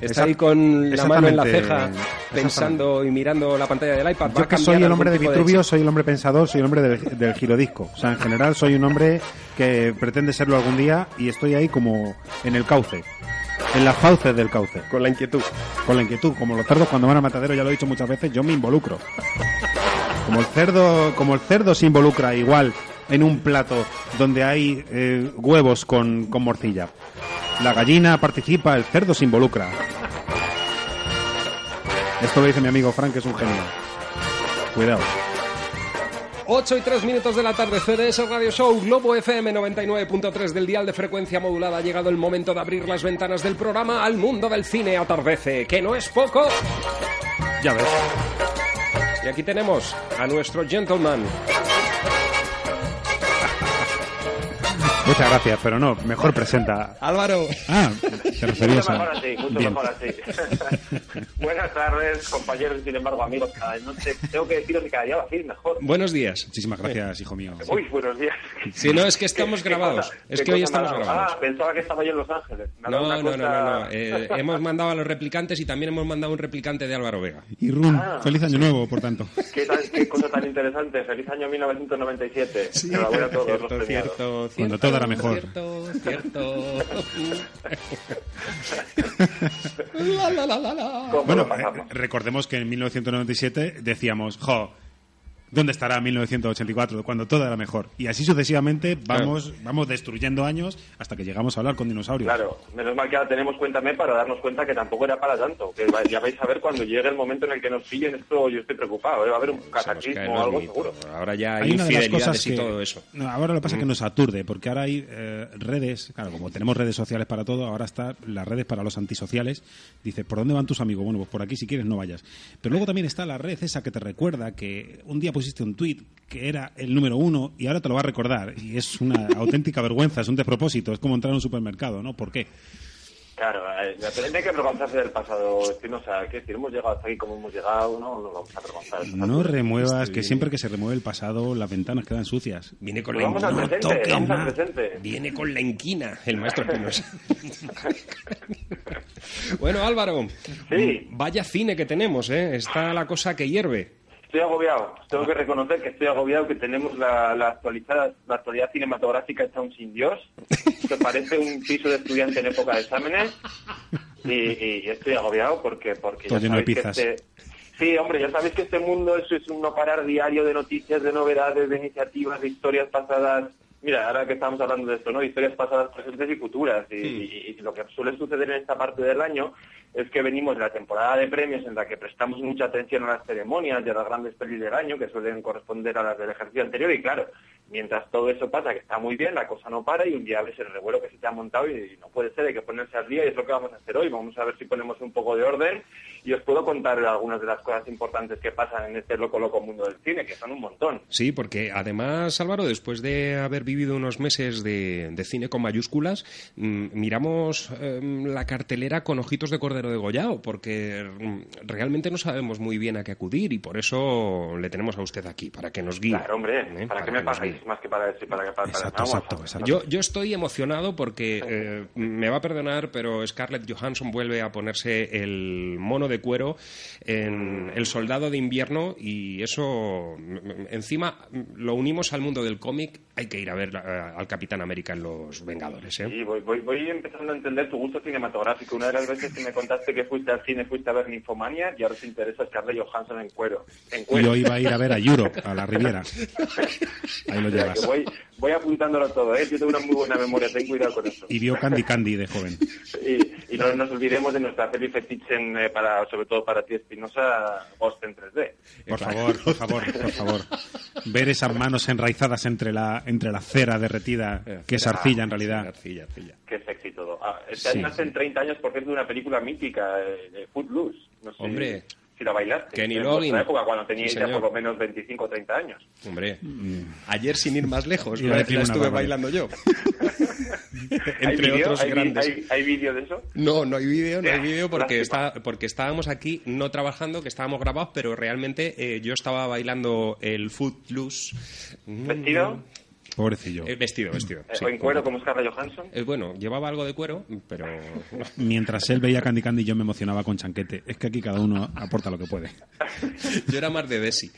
Está ahí con la mano en la ceja pensando y mirando la pantalla del iPad. ¿Va Yo que soy el hombre de Vitruvio, soy el hombre pensador, soy el hombre del, del girodisco. O sea, en general soy un hombre que pretende serlo algún día y estoy ahí como en el cauce. En las fauces del cauce. Con la inquietud. Con la inquietud. Como los cerdos cuando van a matadero, ya lo he dicho muchas veces, yo me involucro. Como el cerdo, como el cerdo se involucra igual en un plato donde hay eh, huevos con, con morcilla. La gallina participa, el cerdo se involucra. Esto lo dice mi amigo Frank, que es un genio. Cuidado. 8 y 3 minutos de la tarde, CDS Radio Show, Globo FM 99.3 del dial de frecuencia modulada. Ha llegado el momento de abrir las ventanas del programa al mundo del cine atardece, que no es poco. Ya ves. Y aquí tenemos a nuestro gentleman. Muchas gracias, pero no, mejor presenta. Álvaro. Ah, te referías Mucho mejor así, mucho Bien. mejor así. [laughs] Buenas tardes, compañeros y sin embargo amigos. Cada noche tengo que deciros que cada día va a ir mejor. Buenos días. Muchísimas gracias, hijo mío. Uy, buenos días. Si no, es que estamos ¿Qué- [laughs] qué grabados. cosa- Es que hoy estamos grabados. Ah, pensaba que estaba yo en Los Ángeles. No, no, no, cosa- no, no. Eh, hemos mandado a los replicantes y también hemos mandado un replicante de Álvaro Vega. Y Run, Ah. feliz año nuevo, por tanto. [laughs] ¿Qué, tal- qué cosa tan interesante. Feliz año 1997. Enhorabuena a todos los cierto, premiados. cierto, Cuando todo mejor. Cierto, cierto. [laughs] La, la, la, la, la. ¿Cómo Bueno, eh, recordemos que en 1997 decíamos, jo, ¿Dónde estará 1984 cuando todo era mejor? Y así sucesivamente vamos, vamos destruyendo años hasta que llegamos a hablar con dinosaurios. Claro, menos mal que ahora tenemos Cuéntame para darnos cuenta que tampoco era para tanto. Que ya vais a ver cuando llegue el momento en el que nos pillen esto, yo estoy preocado. ¿eh? Va a haber un cataclismo o algo seguro. Ahora ya hay, Hay una de las cosas y que, todo eso. No, ahora lo que pasa es que Mm. nos aturde, porque ahora hay eh, redes, claro, como tenemos redes sociales para todo, ahora está las redes para los antisociales. Dice, ¿por dónde van tus amigos? Bueno, pues por aquí si quieres no vayas. Pero luego también está la red esa que te recuerda que un día pusiste un tuit que era el número uno y ahora te lo va a recordar. Y es una [laughs] auténtica vergüenza, es un despropósito, es como entrar a un supermercado, ¿no? ¿Por qué? Claro, la gente hay que avergonzarse del pasado. Espinosa, que decir, hemos llegado hasta aquí como hemos llegado, no nos vamos a avergonzar. No remuevas, Estoy que siempre que se remueve el pasado, las ventanas quedan sucias. Viene con Pues la vamos al no vamos al presente. Viene con la inquina, el maestro Espinosa. [laughs] bueno, Álvaro, Sí. vaya cine que tenemos, ¿eh? Está la cosa que hierve. Estoy agobiado. Tengo que reconocer que estoy agobiado que tenemos la, la actualizada, la actualidad cinematográfica hecha un sin Dios, que parece un piso de estudiante en época de exámenes. Y, y estoy agobiado porque, porque Todo ya lleno de sabéis que pizzas. este- Sí, hombre, ya sabéis que este mundo es, es un no parar diario de noticias, de novedades, de iniciativas, de historias pasadas. Mira, ahora que estamos hablando de esto, ¿no? Historias pasadas, presentes y futuras. Y, y- y lo que suele suceder en esta parte del año es que venimos de la temporada de premios en la que prestamos mucha atención a las ceremonias y a las grandes pelis del año, que suelen corresponder a las del ejercicio anterior. Y claro, mientras todo eso pasa, que está muy bien, la cosa no para y un día ves el revuelo que se te ha montado y, no puede ser, hay que ponerse al día y es lo que vamos a hacer hoy. Vamos a ver si ponemos un poco de orden y os puedo contar algunas de las cosas importantes que pasan en este loco, loco mundo del cine, que son un montón. Sí, porque además, Álvaro, después de haber vivido unos meses de, de cine con mayúsculas, mm, miramos em, la cartelera con ojitos de cordero degollado, porque mm, realmente no sabemos muy bien a qué acudir y por eso le tenemos a usted aquí, para que nos guíe. Claro, hombre, ¿eh? ¿para, qué me pagáis más que para para, para, para Exacto, nada? exacto, exacto. Yo, yo estoy emocionado porque eh, me va a perdonar, pero Scarlett Johansson vuelve a ponerse el mono de cuero en El Soldado de Invierno y eso, encima, lo unimos al mundo del cómic. Hay que ir a ver eh, al Capitán América en Los Vengadores. ¿eh? Sí, voy, voy, voy empezando a entender tu gusto cinematográfico. Una de las veces que me contaste que fuiste al cine, fuiste a ver Ninfomania y ahora te interesa Scarlett Johansson en cuero. En Y cuero. hoy iba a ir a ver a Europe, a la Riviera. [laughs] Ahí lo O sea, llevas. voy, voy apuntándolo todo, ¿eh? Yo tengo una muy buena memoria, ten cuidado con eso. Y vio Candy Candy de joven. Y, y no nos olvidemos de nuestra peli fetiche, en, eh, para, sobre todo para ti, Espinosa, Ghost en 3D. Por favor, por favor, por favor. Ver esas manos enraizadas entre la, entre la cera derretida, que es arcilla en realidad. Arcilla, arcilla. Qué sexy todo. Ah, este Sí, hacen 30 años, por cierto, de una película mítica, eh, Footloose. No sé Hombre. Si la bailaste. Kenny en Loggins. época, cuando teníais Sí, ya por lo menos 25 o 30 años. Hombre, ayer sin ir más lejos, la, estuve bailando yo. [laughs] ¿Hay Entre otros ¿Hay grandes. ¿Hay, hay vídeo de eso? No, no hay vídeo, no hay vídeo porque, está, porque estábamos aquí no trabajando, que estábamos grabados, pero realmente eh, yo estaba bailando el Footloose. ¿Vestido? Pobrecillo. Eh, vestido, vestido. Eh, sí. ¿O en cuero como Scarlett Johansson? Eh, bueno, llevaba algo de cuero, pero... [laughs] Mientras él veía Candy Candy, yo me emocionaba con Chanquete. Es que aquí cada uno aporta lo que puede. yo era más de Desi.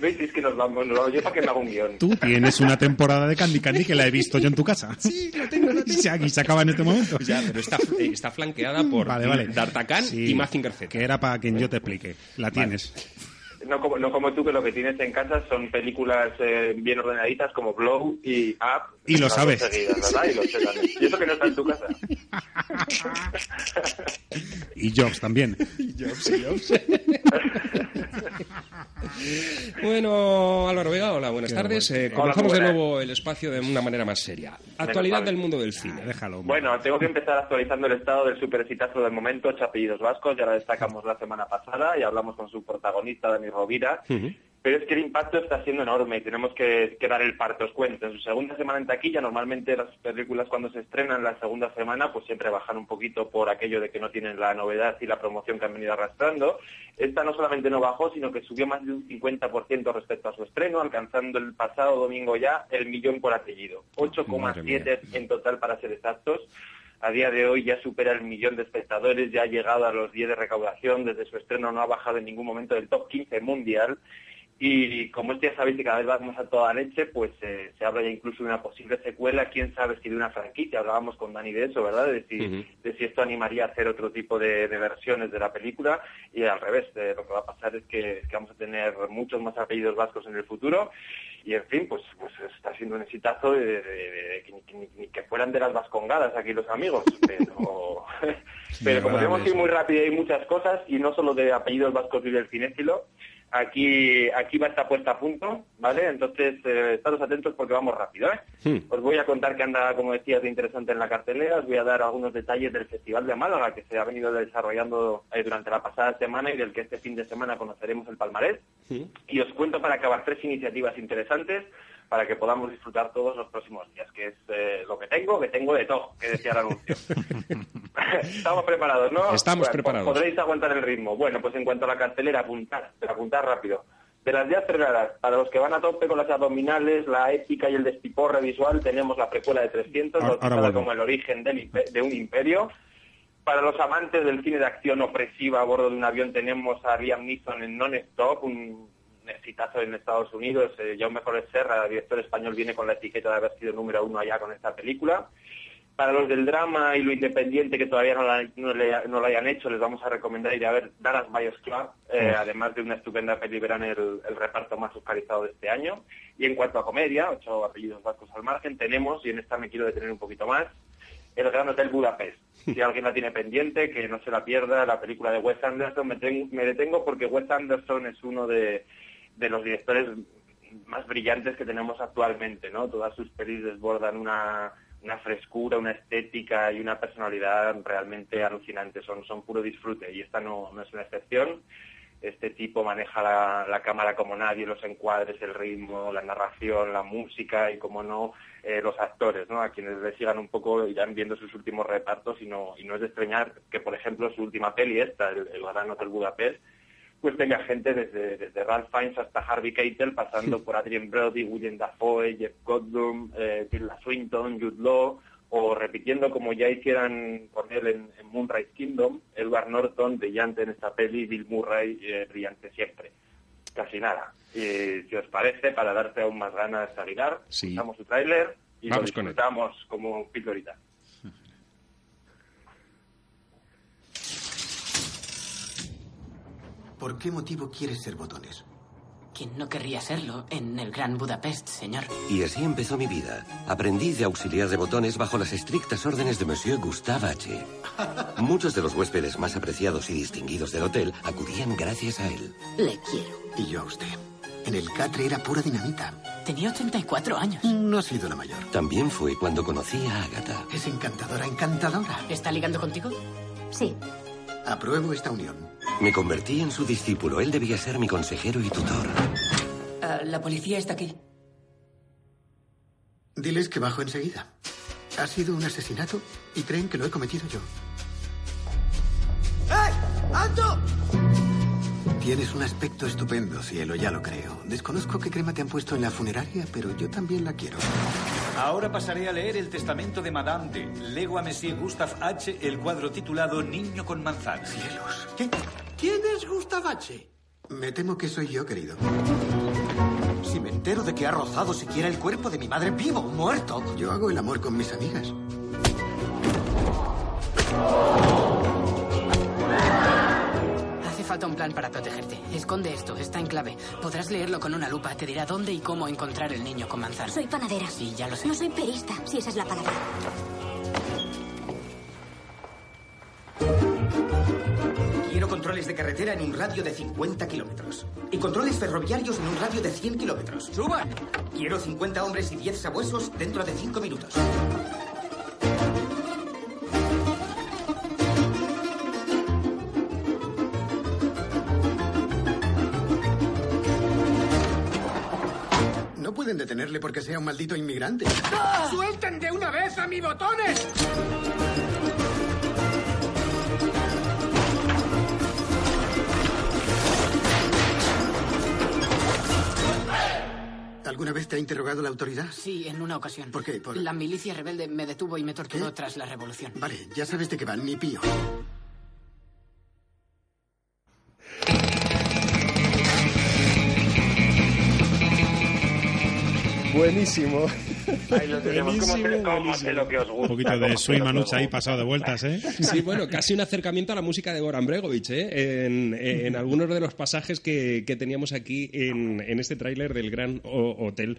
¿Veis? Es que nos vamos, nos vamos. Yo para que me haga un guion. Tú tienes una temporada de Candy Candy que la he visto yo en tu casa. [laughs] Sí, lo tengo, lo [laughs] Y se, acaba en este momento. Ya, pero está, eh, está flanqueada por Vale, vale. D'Artagnan Sí, y Mazinger Z. Que era para quien yo te explique. La tienes. No como, no como tú, que lo que tienes en casa son películas eh, bien ordenaditas como Blow y Up. Y lo sabes. seguidas, ¿verdad? Y lo. Y eso que no está en tu casa. [laughs] Y Jobs también. Jobs, Jobs. [laughs] bueno, Álvaro Vega, hola, buenas Qué tardes. bueno. Eh, Hola, comenzamos muy de nuevo el espacio de una manera más seria. Actualidad mal. del mundo del cine. Déjalo. Bueno, tengo que empezar actualizando el estado del superexitazo del momento, ocho apellidos vascos, ya la destacamos la semana pasada y hablamos con su protagonista, Dani Rovira. Pero es que el impacto está siendo enorme y tenemos que, que dar el parto, os cuento. En su segunda semana en taquilla, normalmente las películas cuando se estrenan la segunda semana, pues siempre bajan un poquito por aquello de que no tienen la novedad y la promoción que han venido arrastrando. Esta no solamente no bajó, sino que subió más de un 50% respecto a su estreno, alcanzando el pasado domingo ya el millón por apellido. 8,7 en total para ser exactos. A día de hoy ya supera el millón de espectadores, ya ha llegado a los 10 de recaudación, desde su estreno no ha bajado en ningún momento del top 15 mundial Y como este ya sabéis que cada vez vamos a toda leche, pues eh, se habla ya incluso de una posible secuela, quién sabe si de una franquicia. Hablábamos con Dani de eso, ¿verdad? De si, Ujú. de si esto animaría a hacer otro tipo de, de versiones de la película. Y al revés, eh, lo que va a pasar es que, es que vamos a tener muchos más apellidos vascos en el futuro. Y en fin, pues, pues está siendo un exitazo de, de- de- de que, ni- que ni- ni que fueran de las vascongadas aquí los amigos. Pero, [laughs] pero como tenemos que ir muy rápido y hay muchas cosas, y no solo de apellidos vascos vive el cinéfilo, aquí, aquí va esta puesta a punto, ¿vale? Entonces, eh, estaros atentos porque vamos rápido, ¿eh? Os voy a contar que anda, como decías, de interesante en la cartelera. Os voy a dar algunos detalles del Festival de Málaga que se ha venido desarrollando eh, durante la pasada semana y del que este fin de semana conoceremos el palmarés. Y os cuento para acabar tres iniciativas interesantes para que podamos disfrutar todos los próximos días, que es eh, lo que tengo, que tengo de todo, que decía el anuncio. [laughs] Estamos preparados, ¿no? Estamos Bueno, preparados. Podréis aguantar el ritmo. Bueno, pues en cuanto a la cartelera, apuntar, pero apuntar rápido. De las ya cerradas, para los que van a tope con las abdominales, la épica y el despiporre visual, tenemos la precuela de 300, Ahora- ahora bautizada vuelvo. como el origen del de un imperio. Para los amantes del cine de acción opresiva a bordo de un avión tenemos a Liam Neeson en Non-Stop, un exitazo en Estados Unidos. Eh, Jaume Forest Serra, director español, viene con la etiqueta de haber sido número uno allá con esta película. Para los del drama y lo independiente que todavía no, la- no le- no lo hayan hecho, les vamos a recomendar ir a ver Dallas Buyers Club, eh, además de una estupenda peli, verán el, el reparto más oscarizado de este año. Y en cuanto a comedia, ocho apellidos vascos al margen, tenemos, y en esta me quiero detener un poquito más, el Gran Hotel Budapest. Si alguien la tiene pendiente, que no se la pierda, la película de Wes Anderson, me, ten- me detengo porque Wes Anderson es uno de, de los directores más brillantes que tenemos actualmente, ¿no? Todas sus pelis desbordan una, una frescura, una estética y una personalidad realmente alucinante, son, son puro disfrute y esta no, no es una excepción. Este tipo maneja la, cámara como nadie, los encuadres, el ritmo, la narración, la música y, como no, eh, los actores, ¿no? A quienes le sigan un poco irán viendo sus últimos repartos y no, y no es de extrañar que, por ejemplo, su última peli, esta, el, el Gran Hotel Budapest, pues tenga gente desde, desde Ralph Fiennes hasta Harvey Keitel, pasando por Adrien Brody, William Dafoe, Jeff Goldblum, eh, Tilda Swinton, Jude Law, o repitiendo como ya hicieran con él en, en Moonrise Kingdom, Edward Norton, brillante en esta peli, Bill Murray, eh, brillante siempre. Casi nada. Y si os parece, para darte aún más ganas de mirar, Sí. escuchamos su tráiler y Vamos lo con él. disfrutamos como pildorita. ¿Por qué motivo quieres ser botones? ¿Quién no querría serlo en el Gran Budapest, señor? Y así empezó mi vida. Aprendí de auxiliar de botones bajo las estrictas órdenes de Monsieur Gustave H. [laughs] Muchos de los huéspedes más apreciados y distinguidos del hotel acudían gracias a él. Le quiero. Y yo a usted. En el catre era pura dinamita. Tenía 84 años. No ha sido la mayor. También fue cuando conocí a Agatha. Es encantadora, encantadora. ¿Está ligando contigo? Sí. Apruebo esta unión. Me convertí en su discípulo. Él debía ser mi consejero y tutor. Ah, la policía está aquí. Diles que bajo enseguida. Ha sido un asesinato y creen que lo he cometido yo. ¡Eh! ¡Alto! Tienes un aspecto estupendo, cielo, ya lo creo. Desconozco qué crema te han puesto en la funeraria, pero yo también la quiero. Ahora pasaré a leer el testamento de Madame de Lego a Monsieur Gustave H., el cuadro titulado Niño con manzana. Cielos. ¿Quién es Gustave H? Me temo que soy yo, querido. Si me entero de que ha rozado siquiera el cuerpo de mi madre vivo o muerto. Yo hago el amor con mis amigas. Falta un plan para protegerte. Esconde esto, está en clave. Podrás leerlo con una lupa. Te dirá dónde y cómo encontrar el niño con manzana. Soy panadera. Sí, ya lo sé. No soy perista, si esa es la palabra. Quiero controles de carretera en un radio de 50 kilómetros. Y controles ferroviarios en un radio de 100 kilómetros. ¡Suban! Quiero 50 hombres y 10 sabuesos dentro de 5 minutos. Porque sea un maldito inmigrante. ¡Suelten de una vez a mi botones! ¿Alguna vez te ha interrogado la autoridad? Sí, en una ocasión. ¿Por qué? Por- La milicia rebelde me detuvo y me torturó tras la revolución. Vale, ya sabes de qué van, ni pío. Buenísimo. Ahí lo tenemos. ¿Cómo sé lo que os gusta? Un poquito de Soy Manucha ahí pasado de vueltas, ¿eh? Sí, bueno, casi un acercamiento a la música de Goran Bregovic, ¿eh? En, en algunos de los pasajes que, que teníamos aquí en, en este tráiler del Gran O- Hotel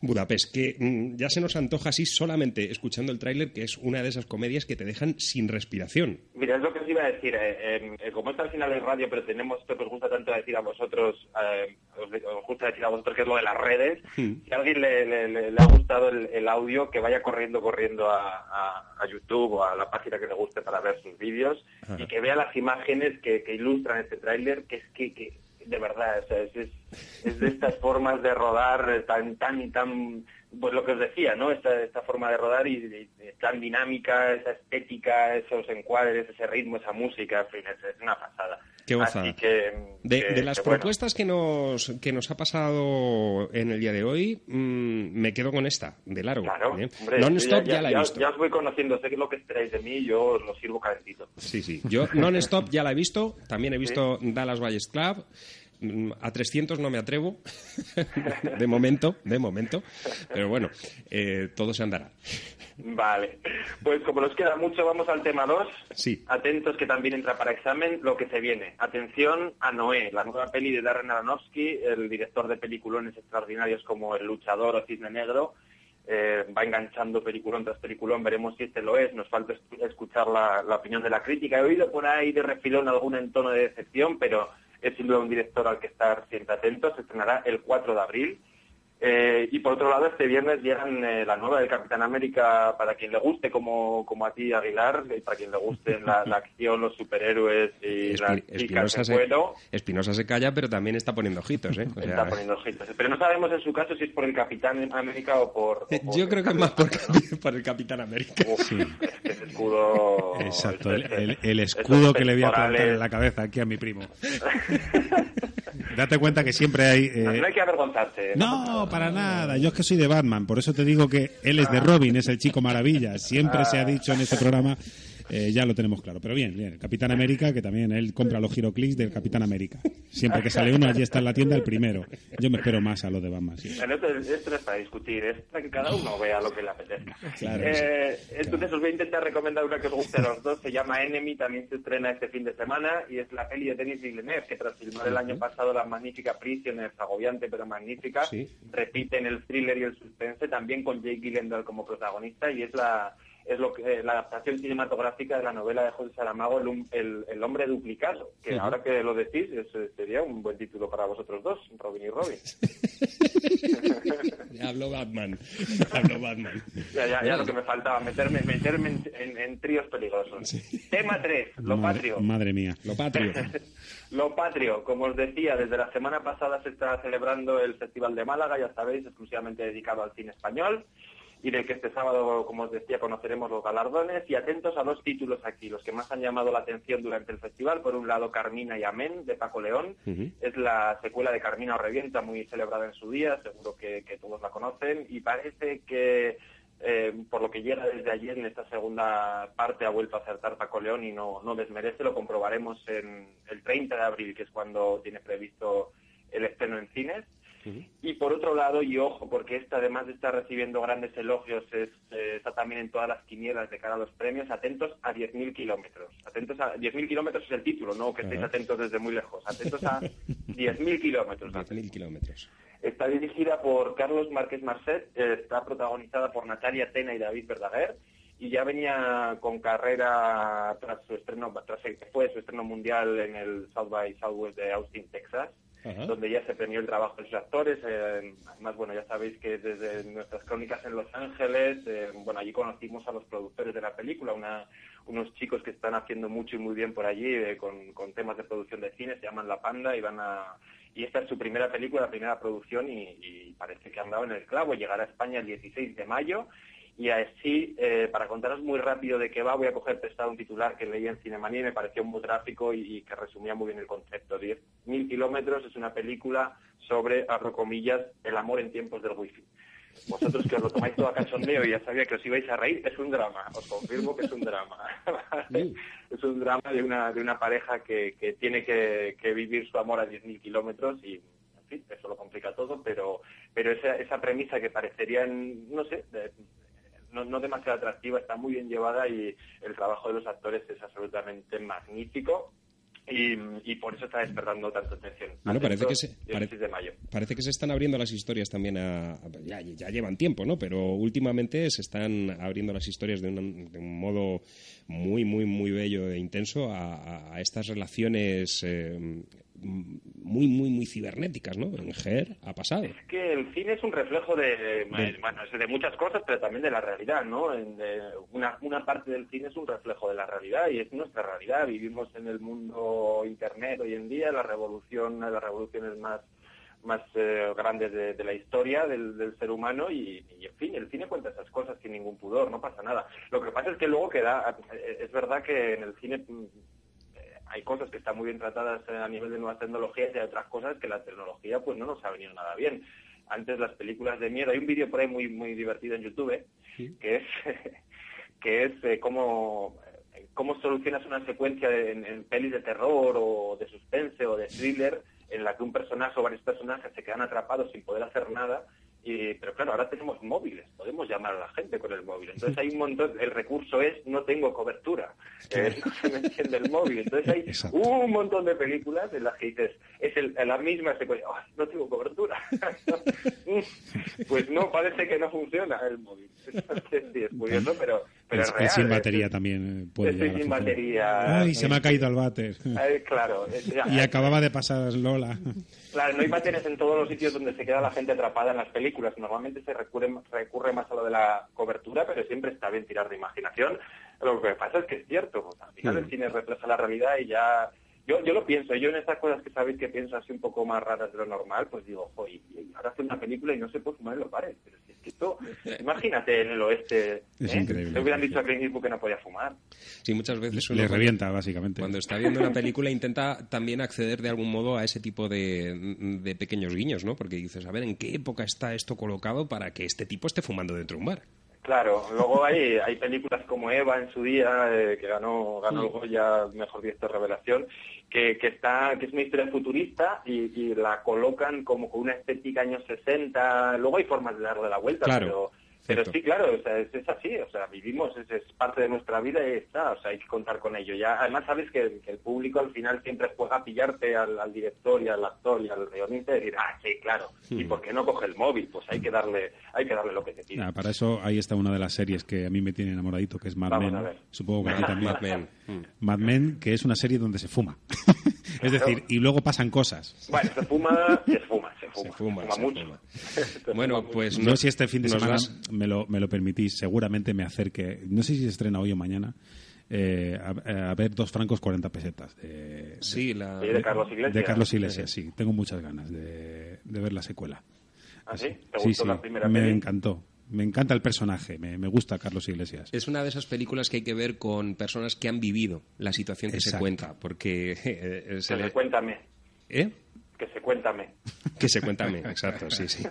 Budapest, que mm, ya se nos antoja así solamente escuchando el tráiler, que es una de esas comedias que te dejan sin respiración. Mira, es lo que os iba a decir. eh, eh, eh, como está al final del radio, pero tenemos que os gusta tanto decir a vosotros, eh, os, os gusta decir a vosotros que es lo de las redes. Si a alguien le, le- le- le ha gustado el, el audio, que vaya corriendo, corriendo a, a- a YouTube o a la página que le guste para ver sus vídeos Ajá. y que vea las imágenes que, que ilustran este tráiler, que es que, que de verdad, o sea, es, es- es de estas formas de rodar tan, tan, tan, pues lo que os decía, ¿no? Esta, esta forma de rodar y, tan dinámica, esa estética, esos encuadres, ese ritmo, esa música, en fin, es, una pasada. Qué gozada. Así que, De, que- de las que bueno. propuestas que nos, que nos ha pasado en el día de hoy, mm, me quedo con esta, de largo. Claro, ¿eh? hombre, Non-stop ya, la he visto. Ya os voy conociendo, sé que lo que esperáis de mí, yo os lo sirvo calentito. Sí, sí. Yo non-stop ya la he visto. También he visto Dallas Valles Club. A 300 no me atrevo. [laughs] de momento, de momento. Pero bueno, eh, todo se andará. Vale, pues como nos queda mucho, vamos al tema 2. Sí. Atentos que también entra para examen lo que se viene. Atención a Noé, la nueva peli de Darren Aronofsky, el director de peliculones extraordinarios como El luchador o Cisne Negro. Eh, va enganchando peliculón tras peliculón, veremos si este lo es. Nos falta es- escuchar la, la opinión de la crítica. He oído por ahí de refilón algún entono de decepción, pero es sin duda un director al que estar siempre atentos. Se estrenará el 4 de abril. Eh, y por otro lado, este viernes llegan eh, la nueva del Capitán América para quien le guste, como, como a ti, Aguilar, y para quien le guste la, la acción, los superhéroes y las Espi- chicas Espinosa de se, vuelo. Espinosa se calla, pero también está poniendo ojitos, ¿eh? O sea, Está poniendo ojitos. Pero no sabemos en su caso si es por el Capitán América o por... o por yo creo que es más por, el Capitán América. ese escudo... Exacto, el, el- el escudo que le voy a plantar en la cabeza aquí a mi primo. [laughs] Date cuenta que siempre hay... No, eh, no hay que avergonzarse. No, para nada. Yo es que soy de Batman, por eso te digo que él es de Robin, es el chico maravilla. Siempre se ha dicho en este programa, eh, ya lo tenemos claro. Pero bien, bien. El Capitán América, que también él compra los giroclics del Capitán América. Siempre que sale uno, allí está en la tienda el primero. Yo me espero más a los de Batman. sí. Esto, esto no es para discutir, es para que cada uno vea lo que le apetezca. Claro, Eh, entonces os voy a intentar recomendar una que os guste a los dos, se llama Enemy, también se estrena este fin de semana y es la peli de Denis Villeneuve, que tras filmar el año pasado la magnífica Prisoners, agobiante pero magnífica, Sí. repite en el thriller y el suspense, también con Jake Gyllenhaal como protagonista y es la es lo que, eh, la adaptación cinematográfica de la novela de José Saramago, El, el, el hombre duplicado, que ahora que lo decís es- eh, sería un buen título para vosotros dos, Robin y Robin. [laughs] Hablo Batman. [laughs] Hablo Batman. Ya, ya, ya lo que me faltaba, meterme, meterme en, en- en tríos peligrosos. Tema 3, lo Madre, patrio. madre mía. Lo patrio. [laughs] Lo patrio, como os decía, desde la semana pasada se está celebrando el Festival de Málaga, ya sabéis, exclusivamente dedicado al cine español, y del que este sábado, como os decía, conoceremos los galardones. Y atentos a dos títulos aquí, los que más han llamado la atención durante el festival. Por un lado, Carmina y Amén, de Paco León. Es la secuela de Carmina o Revienta, muy celebrada en su día, seguro que, que todos la conocen, y parece que, eh, por lo que llega desde ayer en esta segunda parte, ha vuelto a acertar Paco León y no, no desmerece, lo comprobaremos en el 30 de abril, que es cuando tiene previsto el estreno en cines. Y por otro lado, y ojo, porque esta además de estar recibiendo grandes elogios, es, eh, está también en todas las quinielas de cara a los premios, atentos a 10.000 kilómetros. Atentos a 10.000 kilómetros es el título, no que estéis Ajá. atentos desde muy lejos. Atentos a [laughs] 10.000 kilómetros. 10.000 kilómetros. Está dirigida por Carlos Márquez Marcet, eh, está protagonizada por Natalia Tena y David Verdaguer y ya venía con carrera tras su estreno, tras el que fue su estreno mundial en el South by Southwest de Austin, Texas, Donde ya se premió el trabajo de sus actores. eh, además, bueno, ya sabéis que desde nuestras crónicas en Los Ángeles, eh, bueno, allí conocimos a los productores de la película, una, unos chicos que están haciendo mucho y muy bien por allí eh, con, temas de producción de cine, se llaman La Panda y van a... Y esta es su primera película, la primera producción y, y parece que han dado en el clavo. Llegará a España el 16 de mayo y así, eh, para contaros muy rápido de qué va, voy a coger prestado un titular que leí en Cinemanía y me pareció muy gráfico y, y que resumía muy bien el concepto. 10.000 kilómetros es una película sobre, abro comillas, el amor en tiempos del wifi. Vosotros que os lo tomáis todo a cachondeo y ya sabía que os ibais a reír, es un drama, os confirmo que es un drama. [laughs] ¿vale? Es un drama de una, de una pareja que, que tiene que, que vivir su amor a 10.000 kilómetros y, en fin, eso lo complica todo, pero, pero esa, esa premisa que parecería, no sé, de- no, no demasiado atractiva, está muy bien llevada y el trabajo de los actores es absolutamente magnífico. Y, y por eso está despertando tanta atención. Bueno, parece que se- 16 de mayo. Parece que se están abriendo las historias también a... a- ya, ya llevan tiempo, ¿no? Pero últimamente se están abriendo las historias de un, de un modo muy, muy, muy bello e intenso a estas relaciones eh, muy, muy, muy cibernéticas, ¿no? En GER ha pasado. Es que el cine es un reflejo de, De- bueno, es de muchas cosas, pero también de la realidad, ¿no? En, eh, una, una parte del cine es un reflejo de la realidad y es nuestra realidad. Vivimos en el mundo internet hoy en día, la revolución, las revoluciones más más eh, grandes de, de la historia del, del ser humano y, y, en fin, el cine cuenta esas cosas sin ningún pudor, no pasa nada. Lo que pasa es que luego queda, es verdad que en el cine hay cosas que están muy bien tratadas eh, a nivel de nuevas tecnologías y hay otras cosas que la tecnología pues no nos ha venido nada bien. Antes las películas de miedo, hay un vídeo por ahí muy muy divertido en YouTube que es [laughs] que es eh, cómo eh, cómo solucionas una secuencia de- en, en pelis de terror o de suspense o de thriller en la que un personaje o varios personajes se quedan atrapados sin poder hacer nada pero claro, ahora tenemos móviles, podemos llamar a la gente con el móvil. Entonces hay un montón, el recurso es no tengo cobertura, eh, [laughs] no se me enciende el móvil. Entonces hay un montón de películas en las que dices, es el- la misma secuencia, "Ay, no tengo cobertura. [laughs] [laughs] pues no, parece que no funciona el móvil. Entonces, sí, es curioso, pero, pero es real. sin es- batería también puede Estoy llegar sin batería. Ay, se me ha caído el váter. Ay, claro, [laughs] Y acababa de pasar Lola. Claro, no hay baterías en todos los sitios donde se queda la gente atrapada en las películas. Normalmente se recurre, recurre más a lo de la cobertura, pero siempre está bien tirar de imaginación. Lo que pasa es que es cierto, al final Mm. el cine refleja la realidad y ya... Yo, yo lo pienso, yo en estas cosas que sabéis que pienso así un poco más raras de lo normal, pues digo, oye, y ahora hace una película y no se puede fumar en los bares. Pero si es que esto, [laughs] imagínate en el oeste, Es ¿eh? increíble. Le hubieran dicho a Clint Eastwood que no podía fumar. Sí, muchas veces Le cuando- revienta, básicamente. Cuando está viendo una película intenta también acceder de algún modo a ese tipo de, de pequeños guiños, ¿no? Porque dices, a ver, ¿en qué época está esto colocado para que este tipo esté fumando dentro de un bar? Claro, luego hay, hay películas como Eva en su día, eh, que ganó, ganó el Goya Mejor Director Revelación, que, que, está, que es una historia futurista y, y la colocan como con una estética años 60. Luego hay formas de darle la vuelta, Claro, pero, pero cierto. sí, claro, o sea, es, es así, o sea, vivimos, es, es parte de nuestra vida y está, o sea, hay que contar con ello. Ya, además sabes que, que el público al final siempre juega a pillarte al, al director y al actor y al guionista y decir, ah, sí, claro, ¿y Hmm. por qué no coge el móvil? Pues hay que darle, hay que darle lo que te pide. Ah, para eso ahí está una de las series que a mí me tiene enamoradito, que es Mad Men. Supongo que a ti también. Mad Men. Mm. Mad Men, que es una serie donde se fuma. [laughs] es decir, y luego pasan cosas. Bueno, se fuma, se fuma, se fuma. Se fuma, se mucho. fuma. [laughs] Se Bueno, pues no no- sé si este fin de semana me, lo, me lo permitís, seguramente me acerque, no sé si se estrena hoy o mañana, eh, a, a ver Dos francos 40 pesetas. De, Sí, la- de Carlos Iglesias. De Carlos Iglesias, sí. Tengo muchas ganas de, de ver la secuela. ¿Ah, sí? ¿Te Sí, gustó sí, la primera me peli? encantó. Me encanta el personaje, me, me gusta Carlos Iglesias. Es una de esas películas que hay que ver con personas que han vivido la situación que se cuenta, porque [laughs] eh, se Que le- se cuéntame, ¿Eh? Que se cuéntame. [laughs] Que se cuéntame, exacto, sí, sí.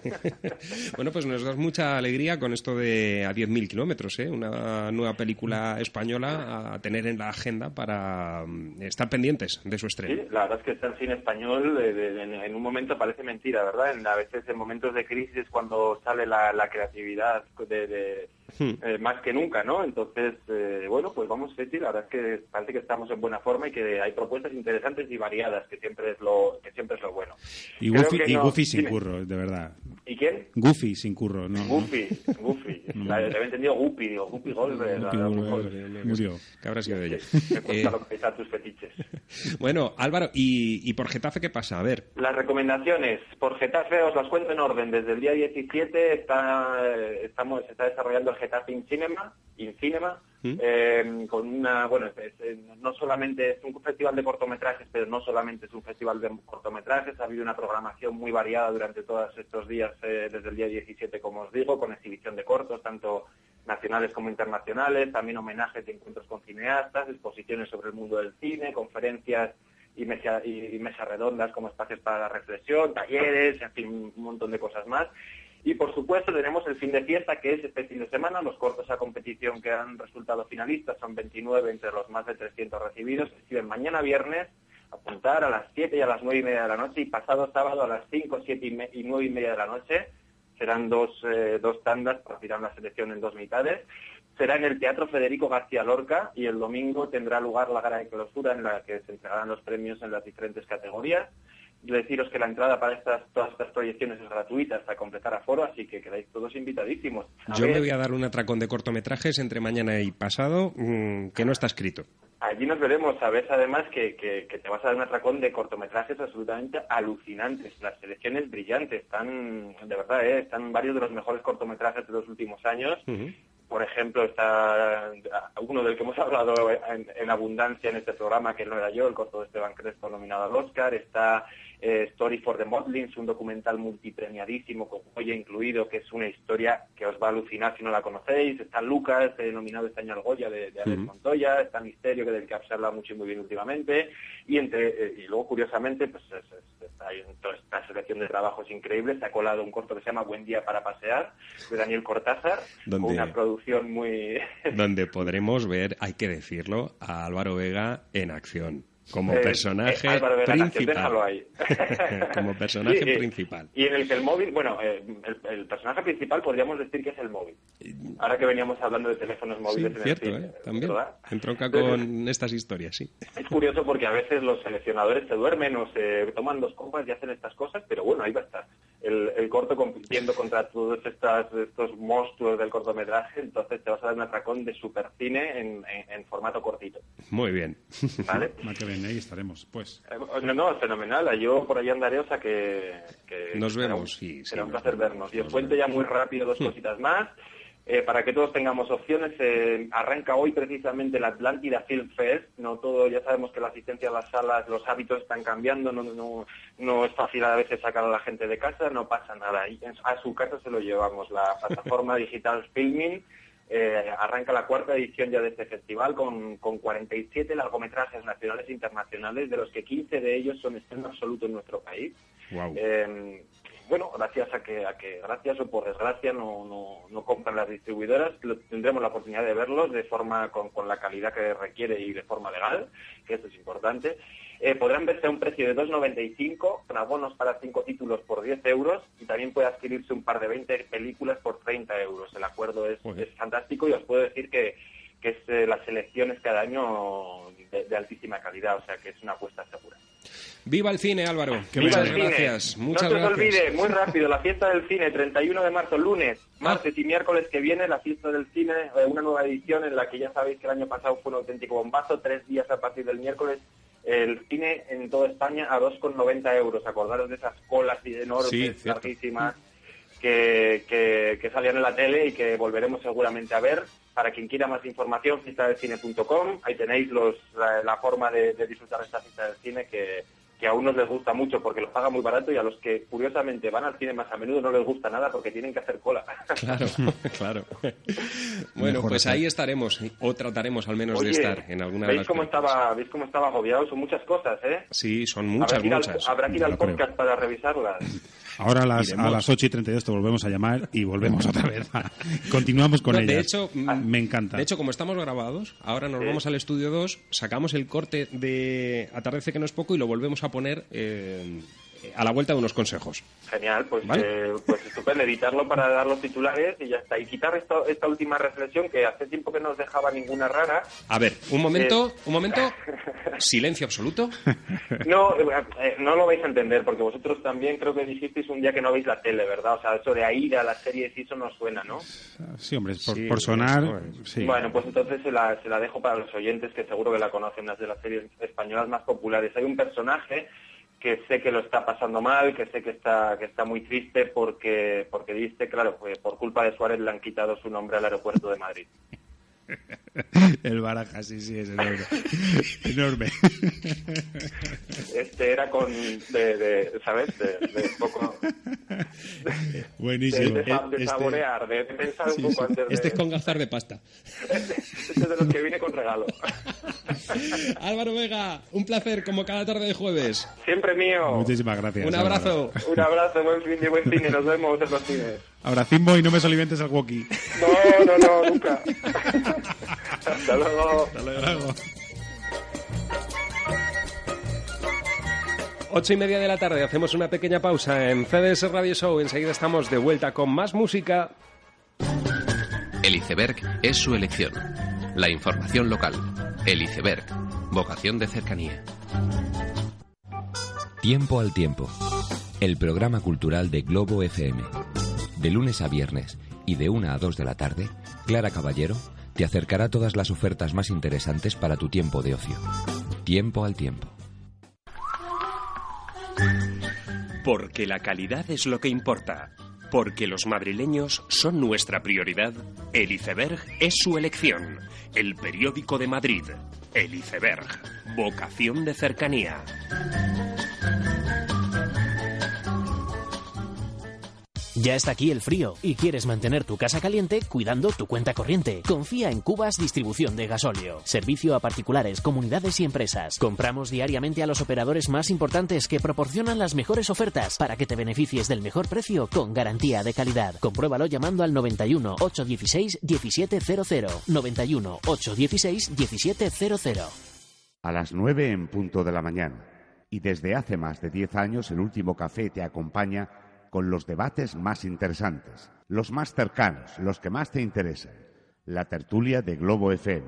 [laughs] bueno, pues nos das mucha alegría con esto de a 10.000 kilómetros, ¿eh? Una nueva película española a tener en la agenda para mm, estar pendientes de su Sí, estreno. la verdad es que está el cine español eh, de- de- en, un momento parece mentira, ¿verdad? En, a veces en momentos de crisis es cuando sale la, la creatividad de, Hmm. eh, más que nunca, ¿no? Entonces, eh, bueno, pues vamos, Ceci, la verdad es que parece que estamos en buena forma y que hay propuestas interesantes y variadas, que siempre es lo, que siempre es lo bueno. Y Creo Goofy, que y no- Goofy sin dime. curro, de verdad. ¿Y quién? Goofy sin curro, no. no. Goofy, Goofy. [laughs] La, le había entendido Guppy, digo, Guppy Goldberg. Goldberg, murió. ¿Qué habrá sido de ella? Me Eh, cuesta localizar tus fetiches. [laughs] bueno, Álvaro, ¿y, y por Getafe qué pasa? A ver. Las recomendaciones por Getafe os las cuento en orden. Desde el día 17 está, eh, estamos, se está desarrollando el Getafe in Cinema, in Cinema ¿Mm? eh, con una, bueno, es- es- no solamente es un festival de cortometrajes, pero no solamente es un festival de cortometrajes, ha habido una programación muy variada durante todos estos días, eh, desde el día 17, como os digo, con exhibición de cortos, tanto nacionales como internacionales, también homenajes y encuentros con cineastas, exposiciones sobre el mundo del cine, conferencias y, mesa- y- y mesas redondas como espacios para la reflexión, talleres, en fin, un montón de cosas más. Y por supuesto tenemos el fin de fiesta, que es este fin de semana. Los cortos a competición que han resultado finalistas son 29 entre los más de 300 recibidos. Reciben mañana viernes apuntar a las 7 y a las 9 y media de la noche y pasado sábado a las 5, 7 y, y 9 y media de la noche. Serán dos, eh, dos tandas, partirán la selección en dos mitades. Será en el Teatro Federico García Lorca y el domingo tendrá lugar la gala de clausura en la que se entregarán los premios en las diferentes categorías. Deciros que la entrada para estas, todas estas proyecciones es gratuita hasta completar aforo, así que quedáis todos invitadísimos. A Yo ver, me voy a dar un atracón de cortometrajes entre mañana y pasado mm, que no está escrito. Allí nos veremos. Sabes además que, que- que te vas a dar un atracón de cortometrajes absolutamente alucinantes. Las selecciones brillantes. Están, de verdad, ¿eh? están varios de los mejores cortometrajes de los últimos años. Por ejemplo, está uno del que hemos hablado en, en abundancia en este programa, que no era yo, el corto de Esteban Crespo nominado al Oscar. Está eh, Story for the Motlins, un documental multipremiadísimo con joya incluido, que es una historia que os va a alucinar si no la conocéis. Está Lucas, eh, nominado este año al Goya de, de Alex. Montoya. Está Misterio, que del que se ha hablado mucho y muy bien últimamente. Y, entre, eh, y luego, curiosamente, pues es- es- está en toda esta selección de trabajos increíbles. Se ha colado un corto que se llama Buen día para pasear, de Daniel Cortázar, Donde- con una producción muy... donde podremos ver, hay que decirlo, a Álvaro Vega en acción, como Eh, personaje eh, en principal. déjalo ahí. [laughs] como personaje [laughs] Sí, principal. Y en el que el móvil, bueno, eh, el, el personaje principal podríamos decir que es el móvil. Ahora que veníamos hablando de teléfonos Sí, móviles en cierto, el cine, ¿eh? También. ¿verdad? Entronca con estas historias, sí. Es curioso porque a veces los seleccionadores se duermen o se toman dos copas y hacen estas cosas, pero bueno, ahí va a estar. El, el corto compitiendo contra todos estas, estos monstruos del cortometraje, entonces te vas a dar un atracón de supercine en, en, en formato cortito. Muy bien. ¿Vale? [laughs] Va que bien, ahí estaremos, pues. Eh, No, no, fenomenal. Yo por ahí andaré, o sea que... que Nos será vemos, un- sí, sí, Será un placer vernos. Y os cuento ya muy rápido dos [laughs] cositas más. Eh, para que todos tengamos opciones, eh, arranca hoy precisamente la Atlántida Film Fest. No todo, ya sabemos que la asistencia a las salas, los hábitos están cambiando, no, no, no es fácil a veces sacar a la gente de casa, no pasa nada. Y A su casa se lo llevamos. La [laughs] plataforma digital Filming eh, arranca la cuarta edición ya de este festival con, con 47 largometrajes nacionales e internacionales, de los que 15 de ellos son estreno absoluto en nuestro país. Wow. Eh, bueno, gracias a que, a que, gracias o por desgracia, no, no, no compran las distribuidoras, tendremos la oportunidad de verlos de forma con, con la calidad que requiere y de forma legal, que esto es importante. Eh, podrán verse a un precio de 2,95 con abonos para cinco títulos por 10 euros y también puede adquirirse un par de 20 películas por 30 euros. El acuerdo es, es fantástico y os puedo decir que, que es eh, las selecciones cada año de, de altísima calidad, o sea que es una apuesta segura. Viva el cine, Álvaro. ¡Viva Muchas el cine! gracias. Muchas no se os olvide, muy rápido, la fiesta del cine, 31 de marzo, lunes, martes y miércoles que viene, la fiesta del cine, eh, una nueva edición en la que ya sabéis que el año pasado fue un auténtico bombazo, tres días a partir del miércoles, el cine en toda España a 2,90 euros. Acordaros de esas colas y enormes, Sí, larguísimas, que, que, que salían en la tele y que volveremos seguramente a ver. Para quien quiera más información, fiestadelcine.com, ahí tenéis los, la, la forma de, de disfrutar de esta fiesta del cine que, que a unos les gusta mucho porque lo pagan muy barato y a los que curiosamente van al cine más a menudo no les gusta nada porque tienen que hacer cola. Claro, [laughs] claro. [laughs] Bueno, Mejor pues ahí estaremos, o trataremos al menos de estar en alguna de ¿veis las cómo películas. estaba, ¿Veis cómo estaba agobiado? Son muchas cosas, ¿eh? Sí, son muchas, habrá que ir al- muchas. habrá que ir al creo. podcast para revisarlas. [laughs] Ahora a las, Iremos. a las 8 y 32 te volvemos a llamar y volvemos otra vez. a- [laughs] Continuamos con No, ellas. de hecho, mm, me encanta. De hecho, como estamos grabados, ahora nos vamos al estudio 2, sacamos el corte de Atardece que no es poco y lo volvemos a poner eh, a la vuelta de unos consejos. Genial, pues, ¿Vale? eh, pues estupendo, editarlo para dar los titulares y ya está. Y quitar esta, esta última reflexión que hace tiempo que no os dejaba ninguna rara. A ver, un momento, Eh. un momento. [laughs] Silencio absoluto. No, eh, eh, no lo vais a entender porque vosotros también creo que dijisteis un día que no veis la tele, ¿verdad? O sea, eso de ir a las series y eso no suena, ¿no? Sí, hombre, por, Sí, por sonar. eso Sí. Bueno, pues entonces se la, se la dejo para los oyentes que seguro que la conocen, las de las series españolas más populares. Hay un personaje que sé que lo está pasando mal, que sé que está que está muy triste porque porque dice, claro, por culpa de Suárez le han quitado su nombre al aeropuerto de Madrid. El baraja, sí, sí, es enorme. enorme. Este era con de, de ¿sabes? De, de poco Buenísimo. de, de, sa- de Este- saborear, de, pensar Sí, un poco sí. antes de Este es con gazar de pasta. este es de los que viene con regalo. Álvaro Vega, un placer como cada tarde de jueves. Siempre mío. Muchísimas gracias. Un abrazo. Un abrazo, buen fin de buen cine, nos vemos en los cines. Abracimbo y no me solimentes al walkie. No, no, no, nunca. [laughs] Hasta luego. Hasta luego. Ocho y media de la tarde, hacemos una pequeña pausa en CDS Radio Show. Enseguida estamos de vuelta con más música. El iceberg es su elección. La información local. El iceberg. Vocación de cercanía. Tiempo al tiempo. El programa cultural de Globo FM. De lunes a viernes y de 1 a 2 de la tarde, Clara Caballero te acercará todas las ofertas más interesantes para tu tiempo de ocio. Tiempo al tiempo. Porque la calidad es lo que importa. Porque los madrileños son nuestra prioridad. El iceberg es su elección. El periódico de Madrid. El iceberg. Vocación de cercanía. Ya está aquí el frío y quieres mantener tu casa caliente cuidando tu cuenta corriente. Confía en Cubas Distribución de Gasóleo. Servicio a particulares, comunidades y empresas. Compramos diariamente a los operadores más importantes que proporcionan las mejores ofertas para que te beneficies del mejor precio con garantía de calidad. Compruébalo llamando al 91 816 1700. 91 816 1700. A las 9 en punto de la mañana. Y desde hace más de 10 años el último café te acompaña con los debates más interesantes, los más cercanos, los que más te interesan. La tertulia de Globo FM.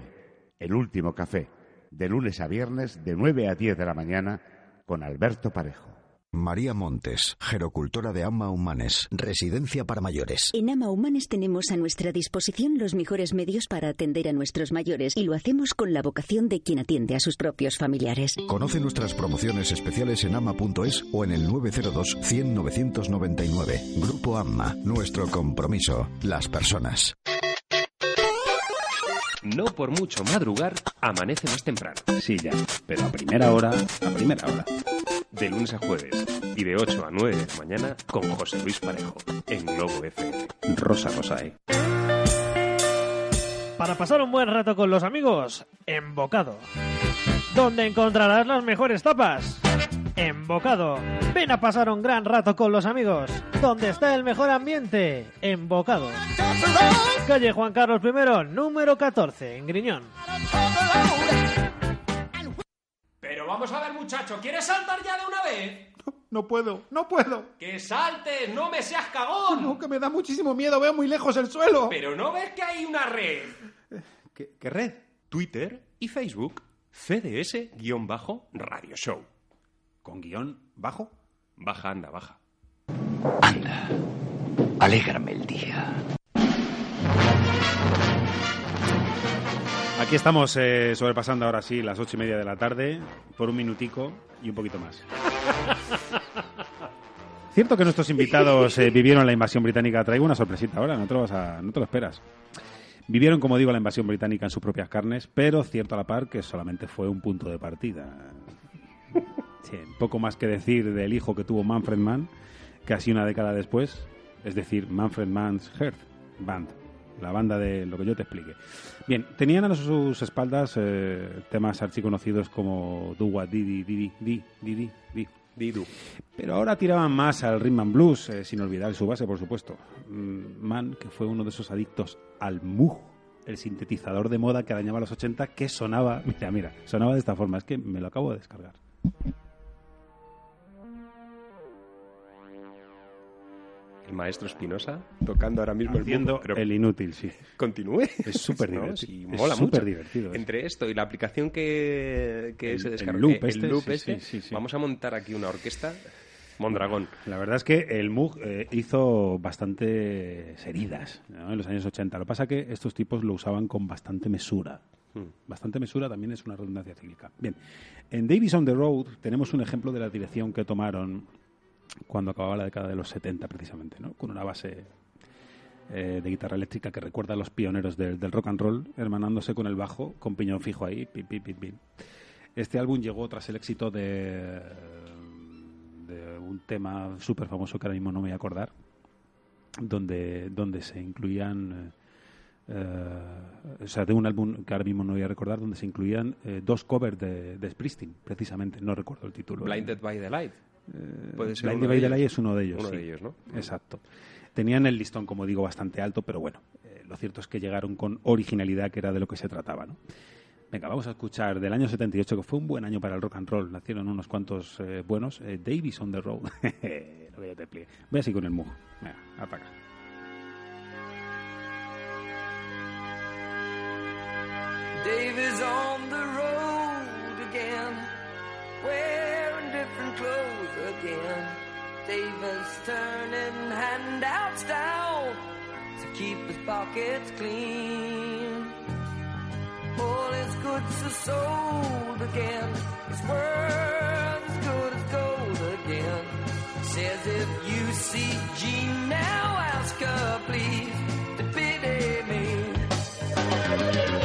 El último café. De lunes a viernes de 9 a 10 de la mañana con Alberto Parejo. María Montes, gerocultora de Ama Humanes, residencia para mayores. En Ama Humanes tenemos a nuestra disposición los mejores medios para atender a nuestros mayores y lo hacemos con la vocación de quien atiende a sus propios familiares. Conoce nuestras promociones especiales en ama.es o en el 902 100 999. Grupo AMA, nuestro compromiso, las personas. No por mucho madrugar, amanece más temprano. Sí, ya, pero a primera hora, a primera hora. De lunes a jueves y de 8 a 9 de la mañana con José Luis Parejo en Globo FM. Rosa Rosae. Para pasar un buen rato con los amigos, en Bocado. Donde encontrarás las mejores tapas. En Bocado. Ven a pasar un gran rato con los amigos. Donde está el mejor ambiente. En Bocado. Calle Juan Carlos I, número 14, en Griñón. Pero vamos a ver, muchacho, ¿quieres saltar ya de una vez? No puedo, no puedo. ¡Que saltes! ¡No me seas cagón! No, que me da muchísimo miedo, veo muy lejos el suelo. Pero no ves que hay una red. ¿Qué, qué red? Twitter y Facebook. CDS-Radio Show. ¿Con guion bajo? Baja, anda, baja. Alégrame el día. Aquí estamos eh, sobrepasando ahora sí las ocho y media de la tarde por un minutico y un poquito más. [laughs] Cierto que nuestros invitados eh, vivieron la invasión británica. Traigo una sorpresita ahora, no te, lo vas a- no te lo esperas. Vivieron, como digo, la invasión británica en sus propias carnes, pero cierto a la par que solamente fue un punto de partida. Sí, poco más que decir del hijo que tuvo Manfred Mann, casi una década después, es decir, Manfred Mann's Heart Band, la banda de lo que yo te explique. Bien, tenían a sus espaldas eh, temas archiconocidos como Do What Didi, Didi, Di, Didi, Di. Didu. Pero ahora tiraban más al rhythm and blues, eh, sin olvidar su base, por supuesto. Mm, Mann, que fue uno de esos adictos al Moog, el sintetizador de moda que arañaba los 80, que sonaba, mira, mira, sonaba de esta forma. Es que me lo acabo de descargar. El maestro Espinosa tocando ahora mismo Haciendo el el inútil, sí. Continúe. Es súper [laughs] No, divertido. sí, Es mola súper mucho. divertido, es. Entre esto y la aplicación que, que El- se el descarga, loop el este, loop sí, este, sí, sí, sí. vamos a montar aquí una orquesta Mondragón. La verdad es que el Moog eh, hizo bastantes heridas ¿no? en los años 80. Lo que pasa es que estos tipos lo usaban con bastante mesura. Hmm. Bastante mesura también es una redundancia cíclica. Bien, en Davis on the Road tenemos un ejemplo de la dirección que tomaron cuando acababa la década de los 70 precisamente, ¿no? con una base eh, de guitarra eléctrica que recuerda a los pioneros del, del rock and roll, hermanándose con el bajo, con piñón fijo ahí, pim, pim, pim, pim. Este álbum llegó tras el éxito de, de un tema súper famoso que ahora mismo no me voy a acordar, donde, donde se incluían, eh, eh, o sea, de un álbum que ahora mismo no voy a recordar, donde se incluían eh, dos covers de, de Springsteen, precisamente, no recuerdo el título. Blinded by the Light. Puede ser Blinded uno by de the Light ellos. es uno de ellos. Uno sí. de ellos, ¿no? Exacto. Tenían el listón, como digo, bastante alto, pero bueno, eh, lo cierto es que llegaron con originalidad, que era de lo que se trataba, ¿no? Venga, vamos a escuchar del año 78, que fue un buen año para el rock and roll. Nacieron unos cuantos eh, buenos. Eh, Davis on the Road. [laughs] Lo que ya te pliegue. Voy así con el mug. Venga, ataca. Dave is on the road again, different clothes again. Dave is turning handouts down to keep his pockets clean. All his goods are sold again. His worth as good as gold again. Says if you see Jean now, ask her please to pity me.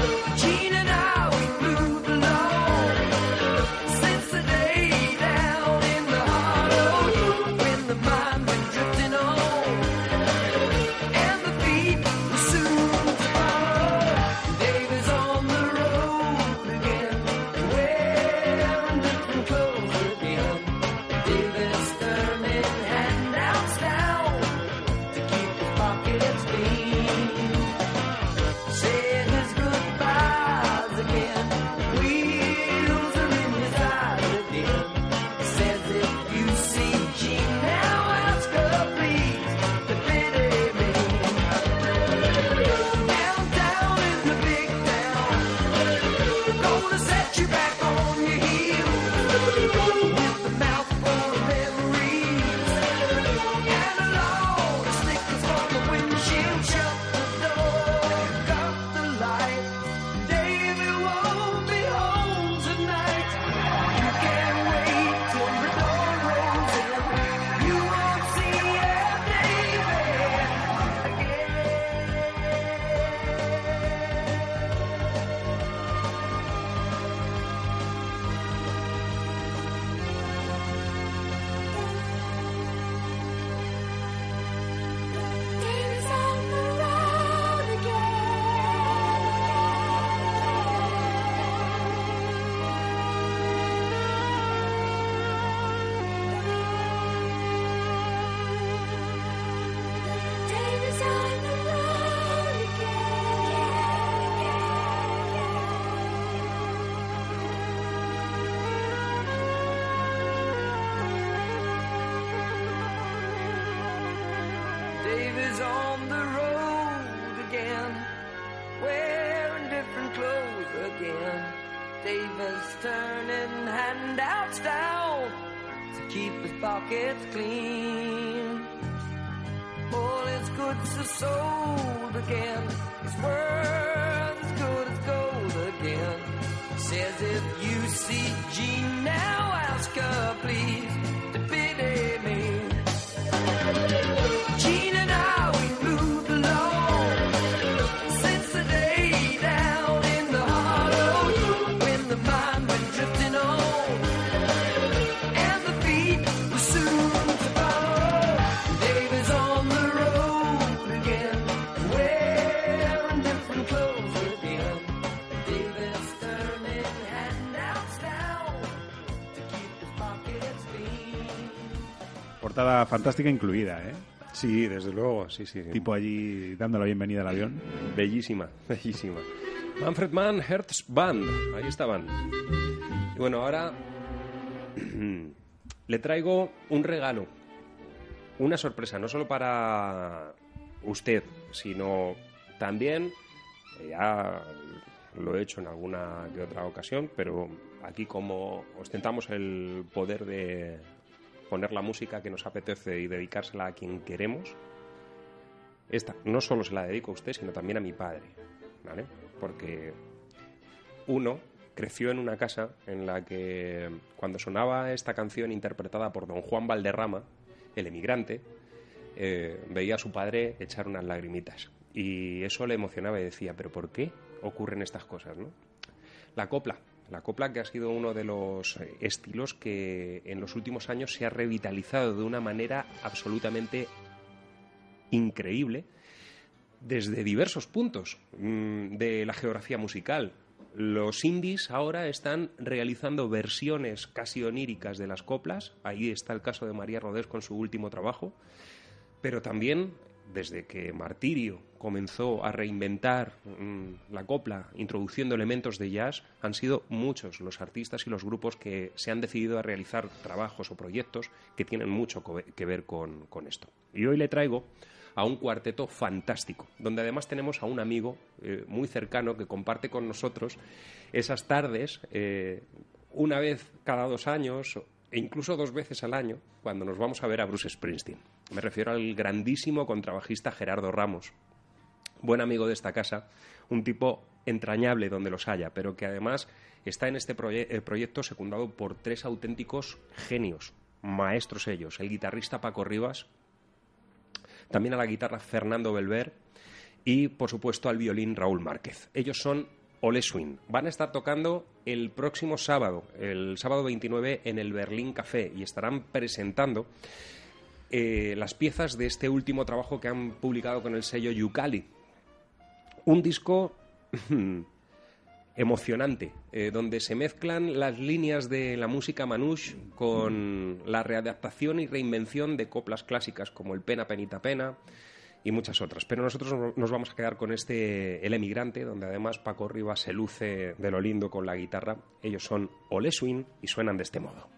Fantástica incluida, ¿eh? Sí, desde luego, sí, sí. Tipo allí dando la bienvenida al avión. Bellísima, [laughs] bellísima. Manfred Mann Hertz Band, ahí estaban. Y bueno, ahora [clears throat] le traigo un regalo, una sorpresa, no solo para usted, sino también, eh, ya lo he hecho en alguna que otra ocasión, pero aquí como ostentamos el poder de poner la música que nos apetece y dedicársela a quien queremos, esta no solo se la dedico a usted, sino también a mi padre, ¿vale? Porque uno creció en una casa en la que cuando sonaba esta canción interpretada por don Juan Valderrama, el emigrante, eh, veía a su padre echar unas lagrimitas. Y eso le emocionaba y decía, pero ¿por qué ocurren estas cosas? ¿no? La copla. La copla que ha sido uno de los estilos que en los últimos años se ha revitalizado de una manera absolutamente increíble desde diversos puntos mm, de la geografía musical. Los indies ahora están realizando versiones casi oníricas de las coplas. Ahí está el caso de María Rodés con su último trabajo. Pero también desde que Martirio comenzó a reinventar mm, la copla, introduciendo elementos de jazz, han sido muchos los artistas y los grupos que se han decidido a realizar trabajos o proyectos que tienen mucho que ver con, con esto. Y hoy le traigo a un cuarteto fantástico, donde además tenemos a un amigo eh, muy cercano que comparte con nosotros esas tardes, eh, una vez cada dos años e incluso dos veces al año, cuando nos vamos a ver a Bruce Springsteen. Me refiero al grandísimo contrabajista Gerardo Ramos, buen amigo de esta casa, un tipo entrañable donde los haya, pero que además está en este proye- eh, proyecto secundado por tres auténticos genios, maestros ellos, el guitarrista Paco Rivas, también a la guitarra Fernando Belver y, por supuesto, al violín Raúl Márquez. Ellos son Ole Swing. Van a estar tocando el próximo sábado, el sábado 29, en el Berlín Café y estarán presentando eh, las piezas de este último trabajo que han publicado con el sello Yucali. Un disco [laughs] emocionante, eh, donde se mezclan las líneas de la música manouche con la readaptación y reinvención de coplas clásicas como el Pena Penita Pena y muchas otras. Pero nosotros no- nos vamos a quedar con este El Emigrante, donde además Paco Rivas se luce de lo lindo con la guitarra. Ellos son Ole Swing y suenan de este modo.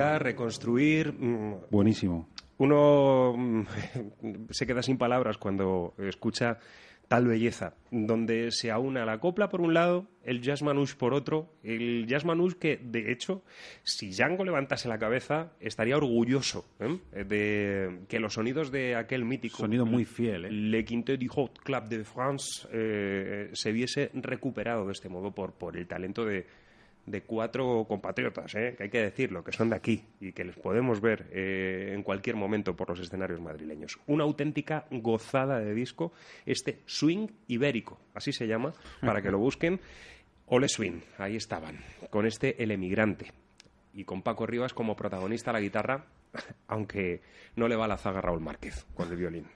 Reinventar, reconstruir. mm, Buenísimo. Uno mm, [laughs] se queda sin palabras cuando escucha tal belleza, donde se aúna la copla por un lado, el jazz manouche por otro, el jazz manouche que, de hecho, si Django levantase la cabeza, estaría orgulloso ¿eh? de que los sonidos de aquel mítico... Sonido muy fiel, ¿eh? Le Quintet du Hot Club de France eh, se viese recuperado de este modo por, por el talento de, de cuatro compatriotas, ¿eh? que hay que decirlo, que son de aquí y que les podemos ver eh, en cualquier momento por los escenarios madrileños. Una auténtica gozada de disco, este swing ibérico, así se llama, para que lo busquen. Ole Swing, ahí estaban, con este El Emigrante y con Paco Rivas como protagonista a la guitarra, [laughs] aunque no le va la zaga Raúl Márquez con el violín.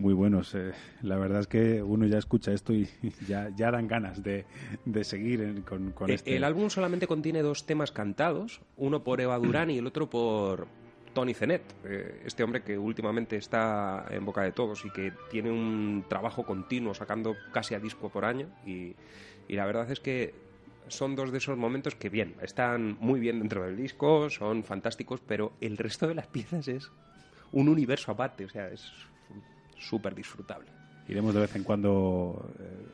Muy buenos. eh, la verdad es que uno ya escucha esto y ya, ya dan ganas de, de seguir en- con, con Eh, este. El álbum solamente contiene dos temas cantados, uno por Eva Durán y el otro por Tony Zenet, eh, este hombre que últimamente está en boca de todos y que tiene un trabajo continuo sacando casi a disco por año y, y la verdad es que son dos de esos momentos que bien, están muy bien dentro del disco, son fantásticos, pero el resto de las piezas es un universo aparte, o sea, es súper disfrutable. Iremos de vez en cuando eh,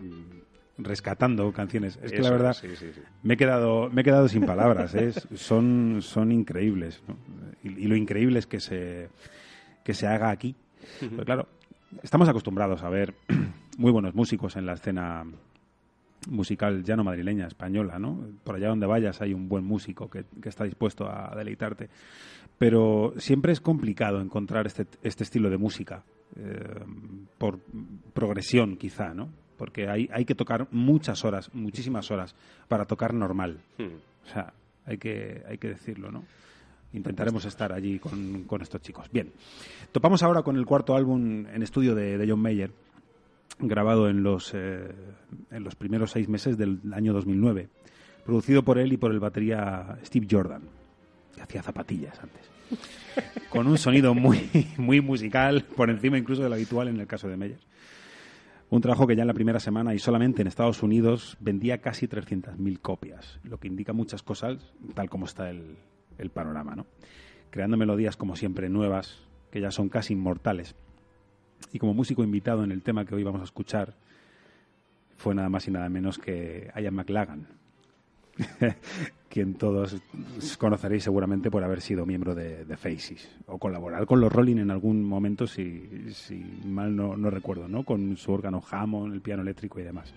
eh, rescatando canciones. Es que la verdad sí, sí, sí. me he quedado me he quedado sin palabras. ¿eh? Son son increíbles ¿no? y, y lo increíble es que se que se haga aquí. Pero claro, estamos acostumbrados a ver muy buenos músicos en la escena musical llano madrileña, española, ¿no? Por allá donde vayas hay un buen músico que, que está dispuesto a deleitarte. Pero siempre es complicado encontrar este, este estilo de música, eh, por progresión quizá, ¿no? Porque hay, hay que tocar muchas horas, muchísimas horas, para tocar normal. O sea, hay que, hay que decirlo, ¿no? Intentaremos estar allí con, con estos chicos. Bien, topamos ahora con el cuarto álbum en estudio de, de John Mayer, grabado en los, eh, en los primeros seis meses del año 2009, producido por él y por el batería Steve Jordan, que hacía zapatillas antes, con un sonido muy, muy musical, por encima incluso del habitual en el caso de Mayer. Un trabajo que ya en la primera semana y solamente en Estados Unidos vendía casi 300.000 copias, lo que indica muchas cosas, tal como está el, el panorama, ¿no? Creando melodías como siempre nuevas, que ya son casi inmortales. Y como músico invitado en el tema que hoy vamos a escuchar, fue nada más y nada menos que Ian McLagan, [laughs] quien todos conoceréis seguramente por haber sido miembro de, Faces o colaborar con los Rolling en algún momento, si, si mal no, no recuerdo, ¿no? con su órgano Hammond, el piano eléctrico y demás.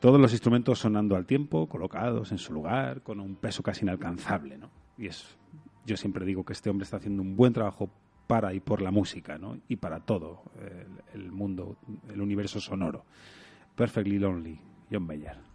Todos los instrumentos sonando al tiempo, colocados en su lugar, con un peso casi inalcanzable. ¿no? Y es, yo siempre digo que este hombre está haciendo un buen trabajo para y por la música ¿no? y para todo el, el mundo, el universo sonoro. Perfectly Lonely, John Mayer.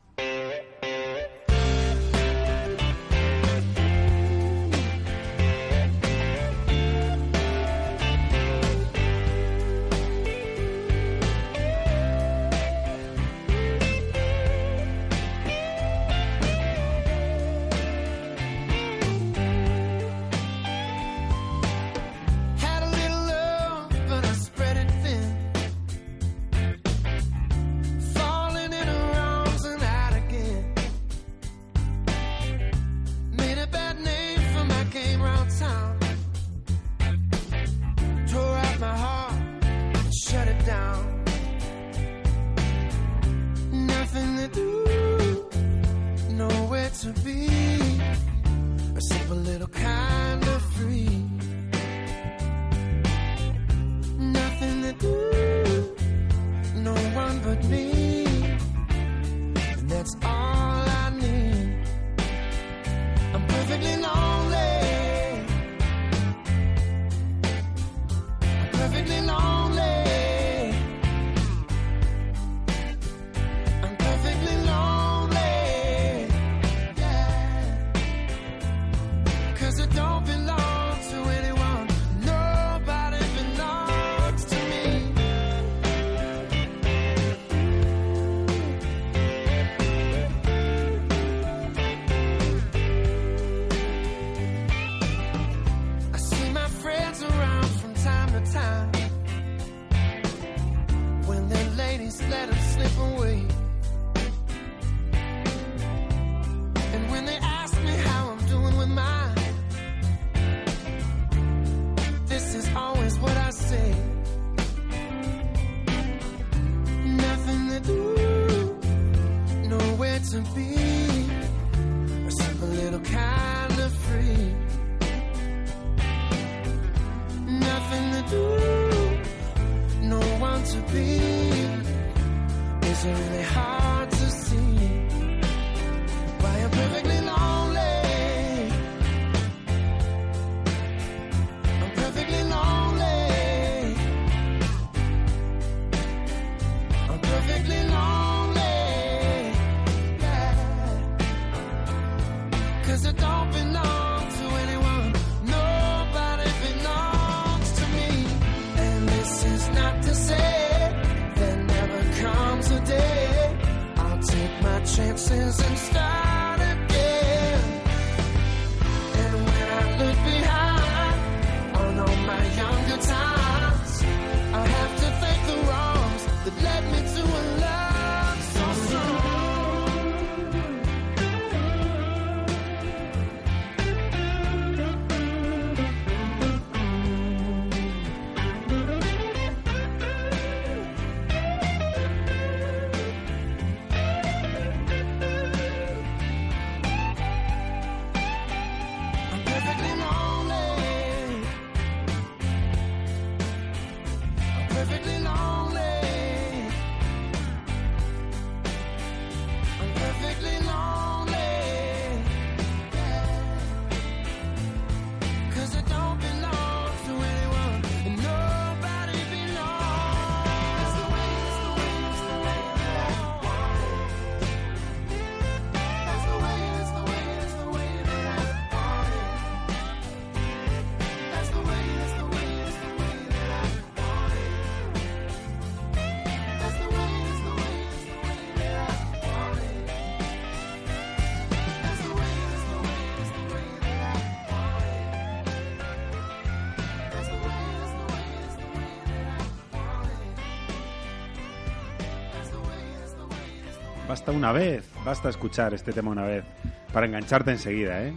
Basta una vez, basta escuchar este tema una vez para engancharte enseguida, ¿eh?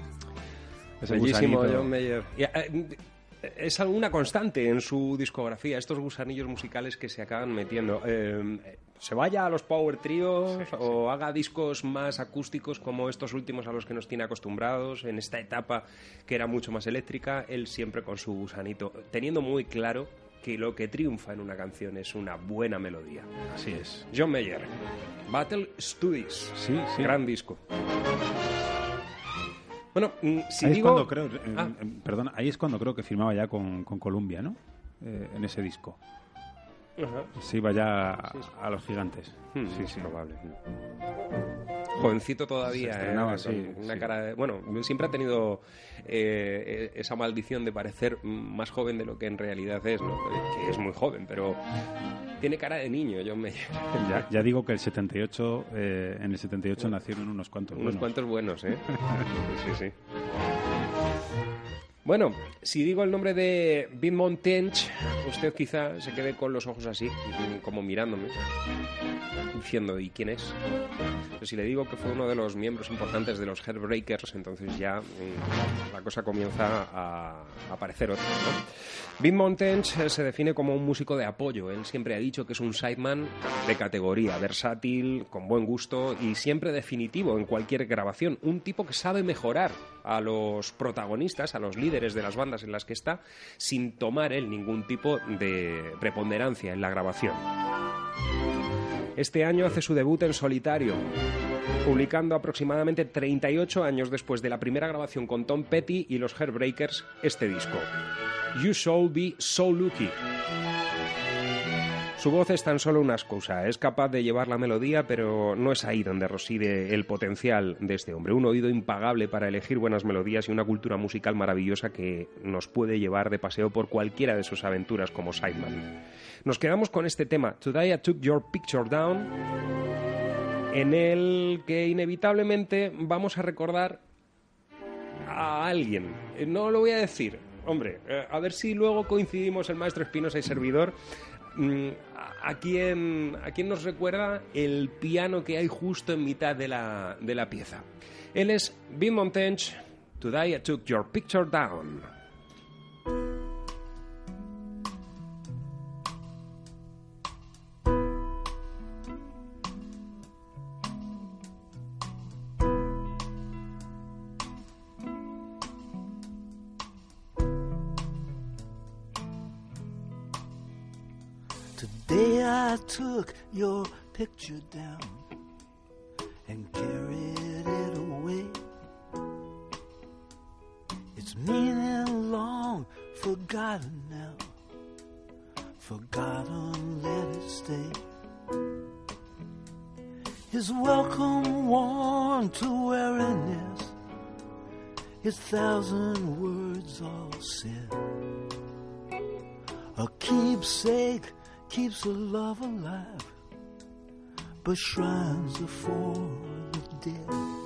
Ese Bellísimo gusanito. John Mayer. Y, eh, es alguna constante en su discografía, estos gusanillos musicales que se acaban metiendo. Eh, se vaya a los power tríos o haga discos más acústicos como estos últimos a los que nos tiene acostumbrados, en esta etapa que era mucho más eléctrica, él siempre con su gusanito, teniendo muy claro que lo que triunfa en una canción es una buena melodía. Así es. John Mayer, Battle Studies, Sí, sí. gran disco. Bueno, mm, si ahí digo... es cuando creo, en- Ah. perdona, ahí es cuando creo que firmaba ya con, con Columbia, ¿no? Eh, en ese disco. Ajá. Se iba ya a, a los gigantes. Hmm, sí, sí. probable. Jovencito todavía, Se estrenaba ¿eh? así, Con una sí. cara de- Bueno, siempre ha tenido eh, esa maldición de parecer más joven de lo que en realidad es, ¿no? Que es muy joven, pero tiene cara de niño, John Mayer. [laughs] Ya, ya digo que el 78, eh, en el 78 nacieron unos cuantos. Unos buenos. cuantos buenos, ¿eh? [laughs] Sí, sí. Bueno, si digo el nombre de Vin Montench, usted quizá se quede con los ojos así, como mirándome, diciendo, ¿y quién es? Pero si le digo que fue uno de los miembros importantes de los Headbreakers, entonces ya mm, la cosa comienza a aparecer otra, ¿no? Montench eh, se define como un músico de apoyo. Él siempre ha dicho que es un sideman de categoría, versátil, con buen gusto y siempre definitivo en cualquier grabación. Un tipo que sabe mejorar a los protagonistas, a los líderes de las bandas en las que está, sin tomar él ningún tipo de preponderancia en la grabación. Este año hace su debut en solitario, publicando aproximadamente 38 años después de la primera grabación con Tom Petty y los Heartbreakers este disco. You Shall Be So Lucky. Su voz es tan solo una excusa, es capaz de llevar la melodía, pero no es ahí donde reside el potencial de este hombre. Un oído impagable para elegir buenas melodías y una cultura musical maravillosa que nos puede llevar de paseo por cualquiera de sus aventuras como Sideman. Nos quedamos con este tema, Today I Took Your Picture Down, en el que inevitablemente vamos a recordar a alguien. Eh, No lo voy a decir, hombre, eh, a ver si luego coincidimos el maestro Espinosa y servidor. Mm, a- ¿A quién, ¿A nos recuerda el piano que hay justo en mitad de la, de la pieza? Él es Vin Montench, Today I Took Your Picture Down. Took your picture down and carried it away. Its meaning long forgotten now. Forgotten, let it stay. His welcome worn to weariness. His thousand words all said. A keepsake keeps a love alive, but shrines are for the dead.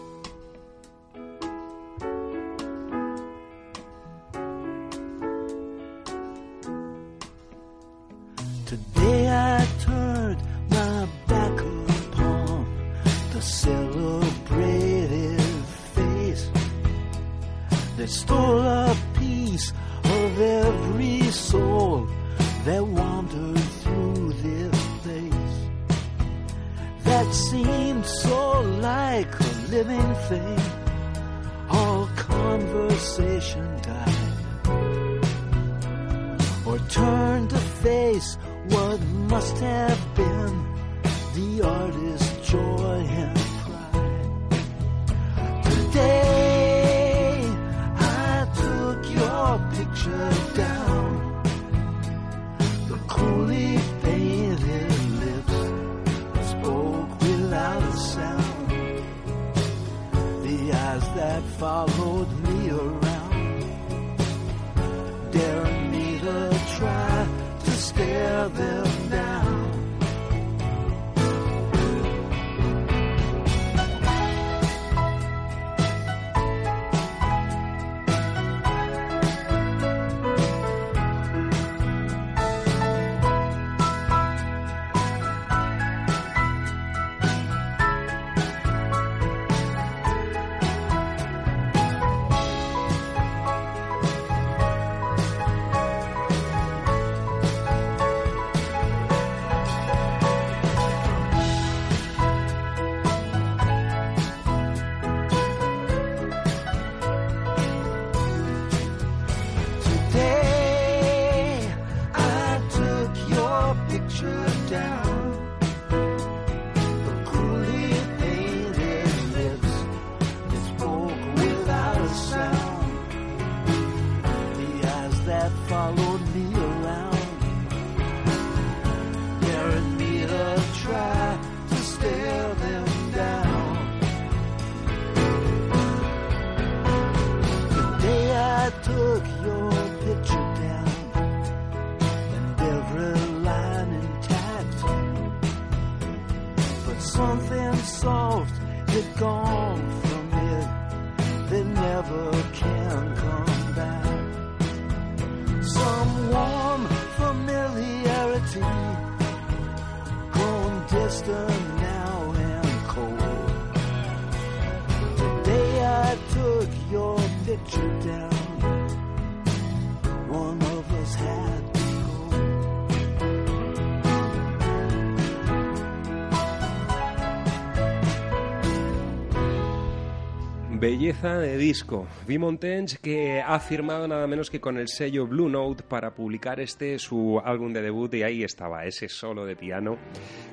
Belleza de disco. Vi Montaigne que ha firmado nada menos que con el sello Blue Note para publicar este su álbum de debut y ahí estaba ese solo de piano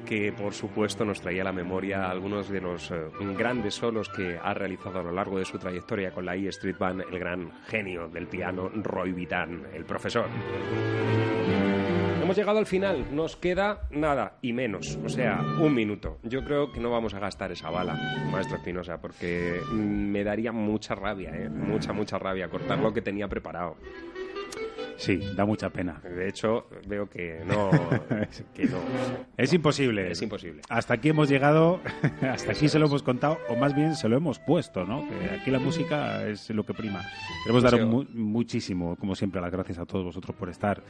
que por supuesto nos traía a la memoria algunos de los eh, grandes solos que ha realizado a lo largo de su trayectoria con la E Street Band el gran genio del piano Roy Vitan, el profesor. Hemos llegado al final, nos queda nada y menos, o sea, un minuto. Yo creo que no vamos a gastar esa bala, maestro Espinosa, porque me daría mucha rabia, ¿eh? mucha, mucha rabia cortar lo que tenía preparado. Sí, da mucha pena. De hecho, veo que no. [laughs] que no. Es imposible. Es imposible. Hasta aquí hemos llegado, [laughs] hasta aquí se lo hemos contado, o más bien se lo hemos puesto, ¿no? Que aquí la música es lo que prima. Queremos dar Pues mu- muchísimo, como siempre, las gracias a todos vosotros por estar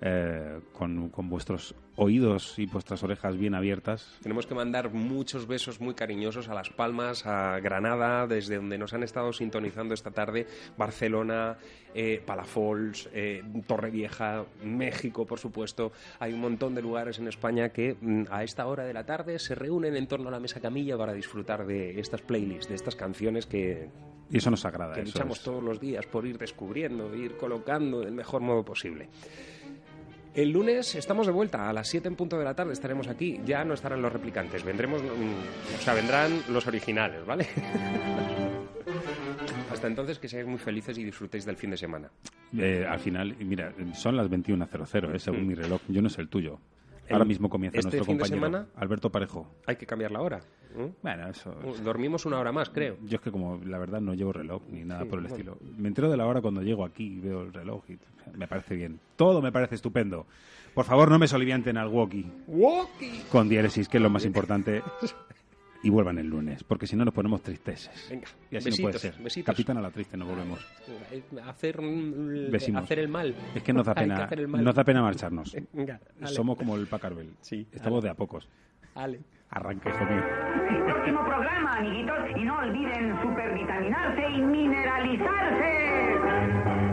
eh, con, con vuestros oídos y vuestras orejas bien abiertas. Tenemos que mandar muchos besos muy cariñosos a Las Palmas, a Granada, desde donde nos han estado sintonizando esta tarde, Barcelona, eh, Palafols, eh, Torrevieja, México, por supuesto. Hay un montón de lugares en España que mm, a esta hora de la tarde se reúnen en torno a la mesa camilla para disfrutar de estas playlists, de estas canciones que, Y eso nos agrada. que luchamos es. todos los días por ir descubriendo, ir colocando del mejor modo posible. El lunes estamos de vuelta, a las 7 en punto de la tarde estaremos aquí. Ya no estarán los replicantes, vendremos, mm, o sea, vendrán los originales, ¿vale? [laughs] Hasta entonces que seáis muy felices y disfrutéis del fin de semana. Eh, al final, mira, son las 21.00, eh, según mi reloj. Yo no sé el tuyo. Ahora mismo comienza este nuestro fin de compañero, semana- Alberto Parejo. Hay que cambiar la hora. ¿eh? Bueno, eso... Dormimos una hora más, creo. Yo es que como la verdad no llevo reloj ni nada Sí, por el bueno. estilo. Me entero de la hora cuando llego aquí y veo el reloj y me parece bien. Todo me parece estupendo. Por favor, no me solivianten al walkie Walkie. con diéresis, que es lo más importante. Y vuelvan el lunes, porque si no nos ponemos tristeces. Venga, Y así no puede besitos, ser. besitos. Capitán a la triste, nos volvemos. Eh, Hacer, Vecinos. hacer el mal. Es que nos da [laughs] pena, nos da pena marcharnos. [laughs] Venga. Somos como el Pacarbel. Sí, Estamos de a pocos. Ale. Arranque, hijo mío. Próximo programa, amiguitos, y no olviden supervitaminarse y mineralizarse.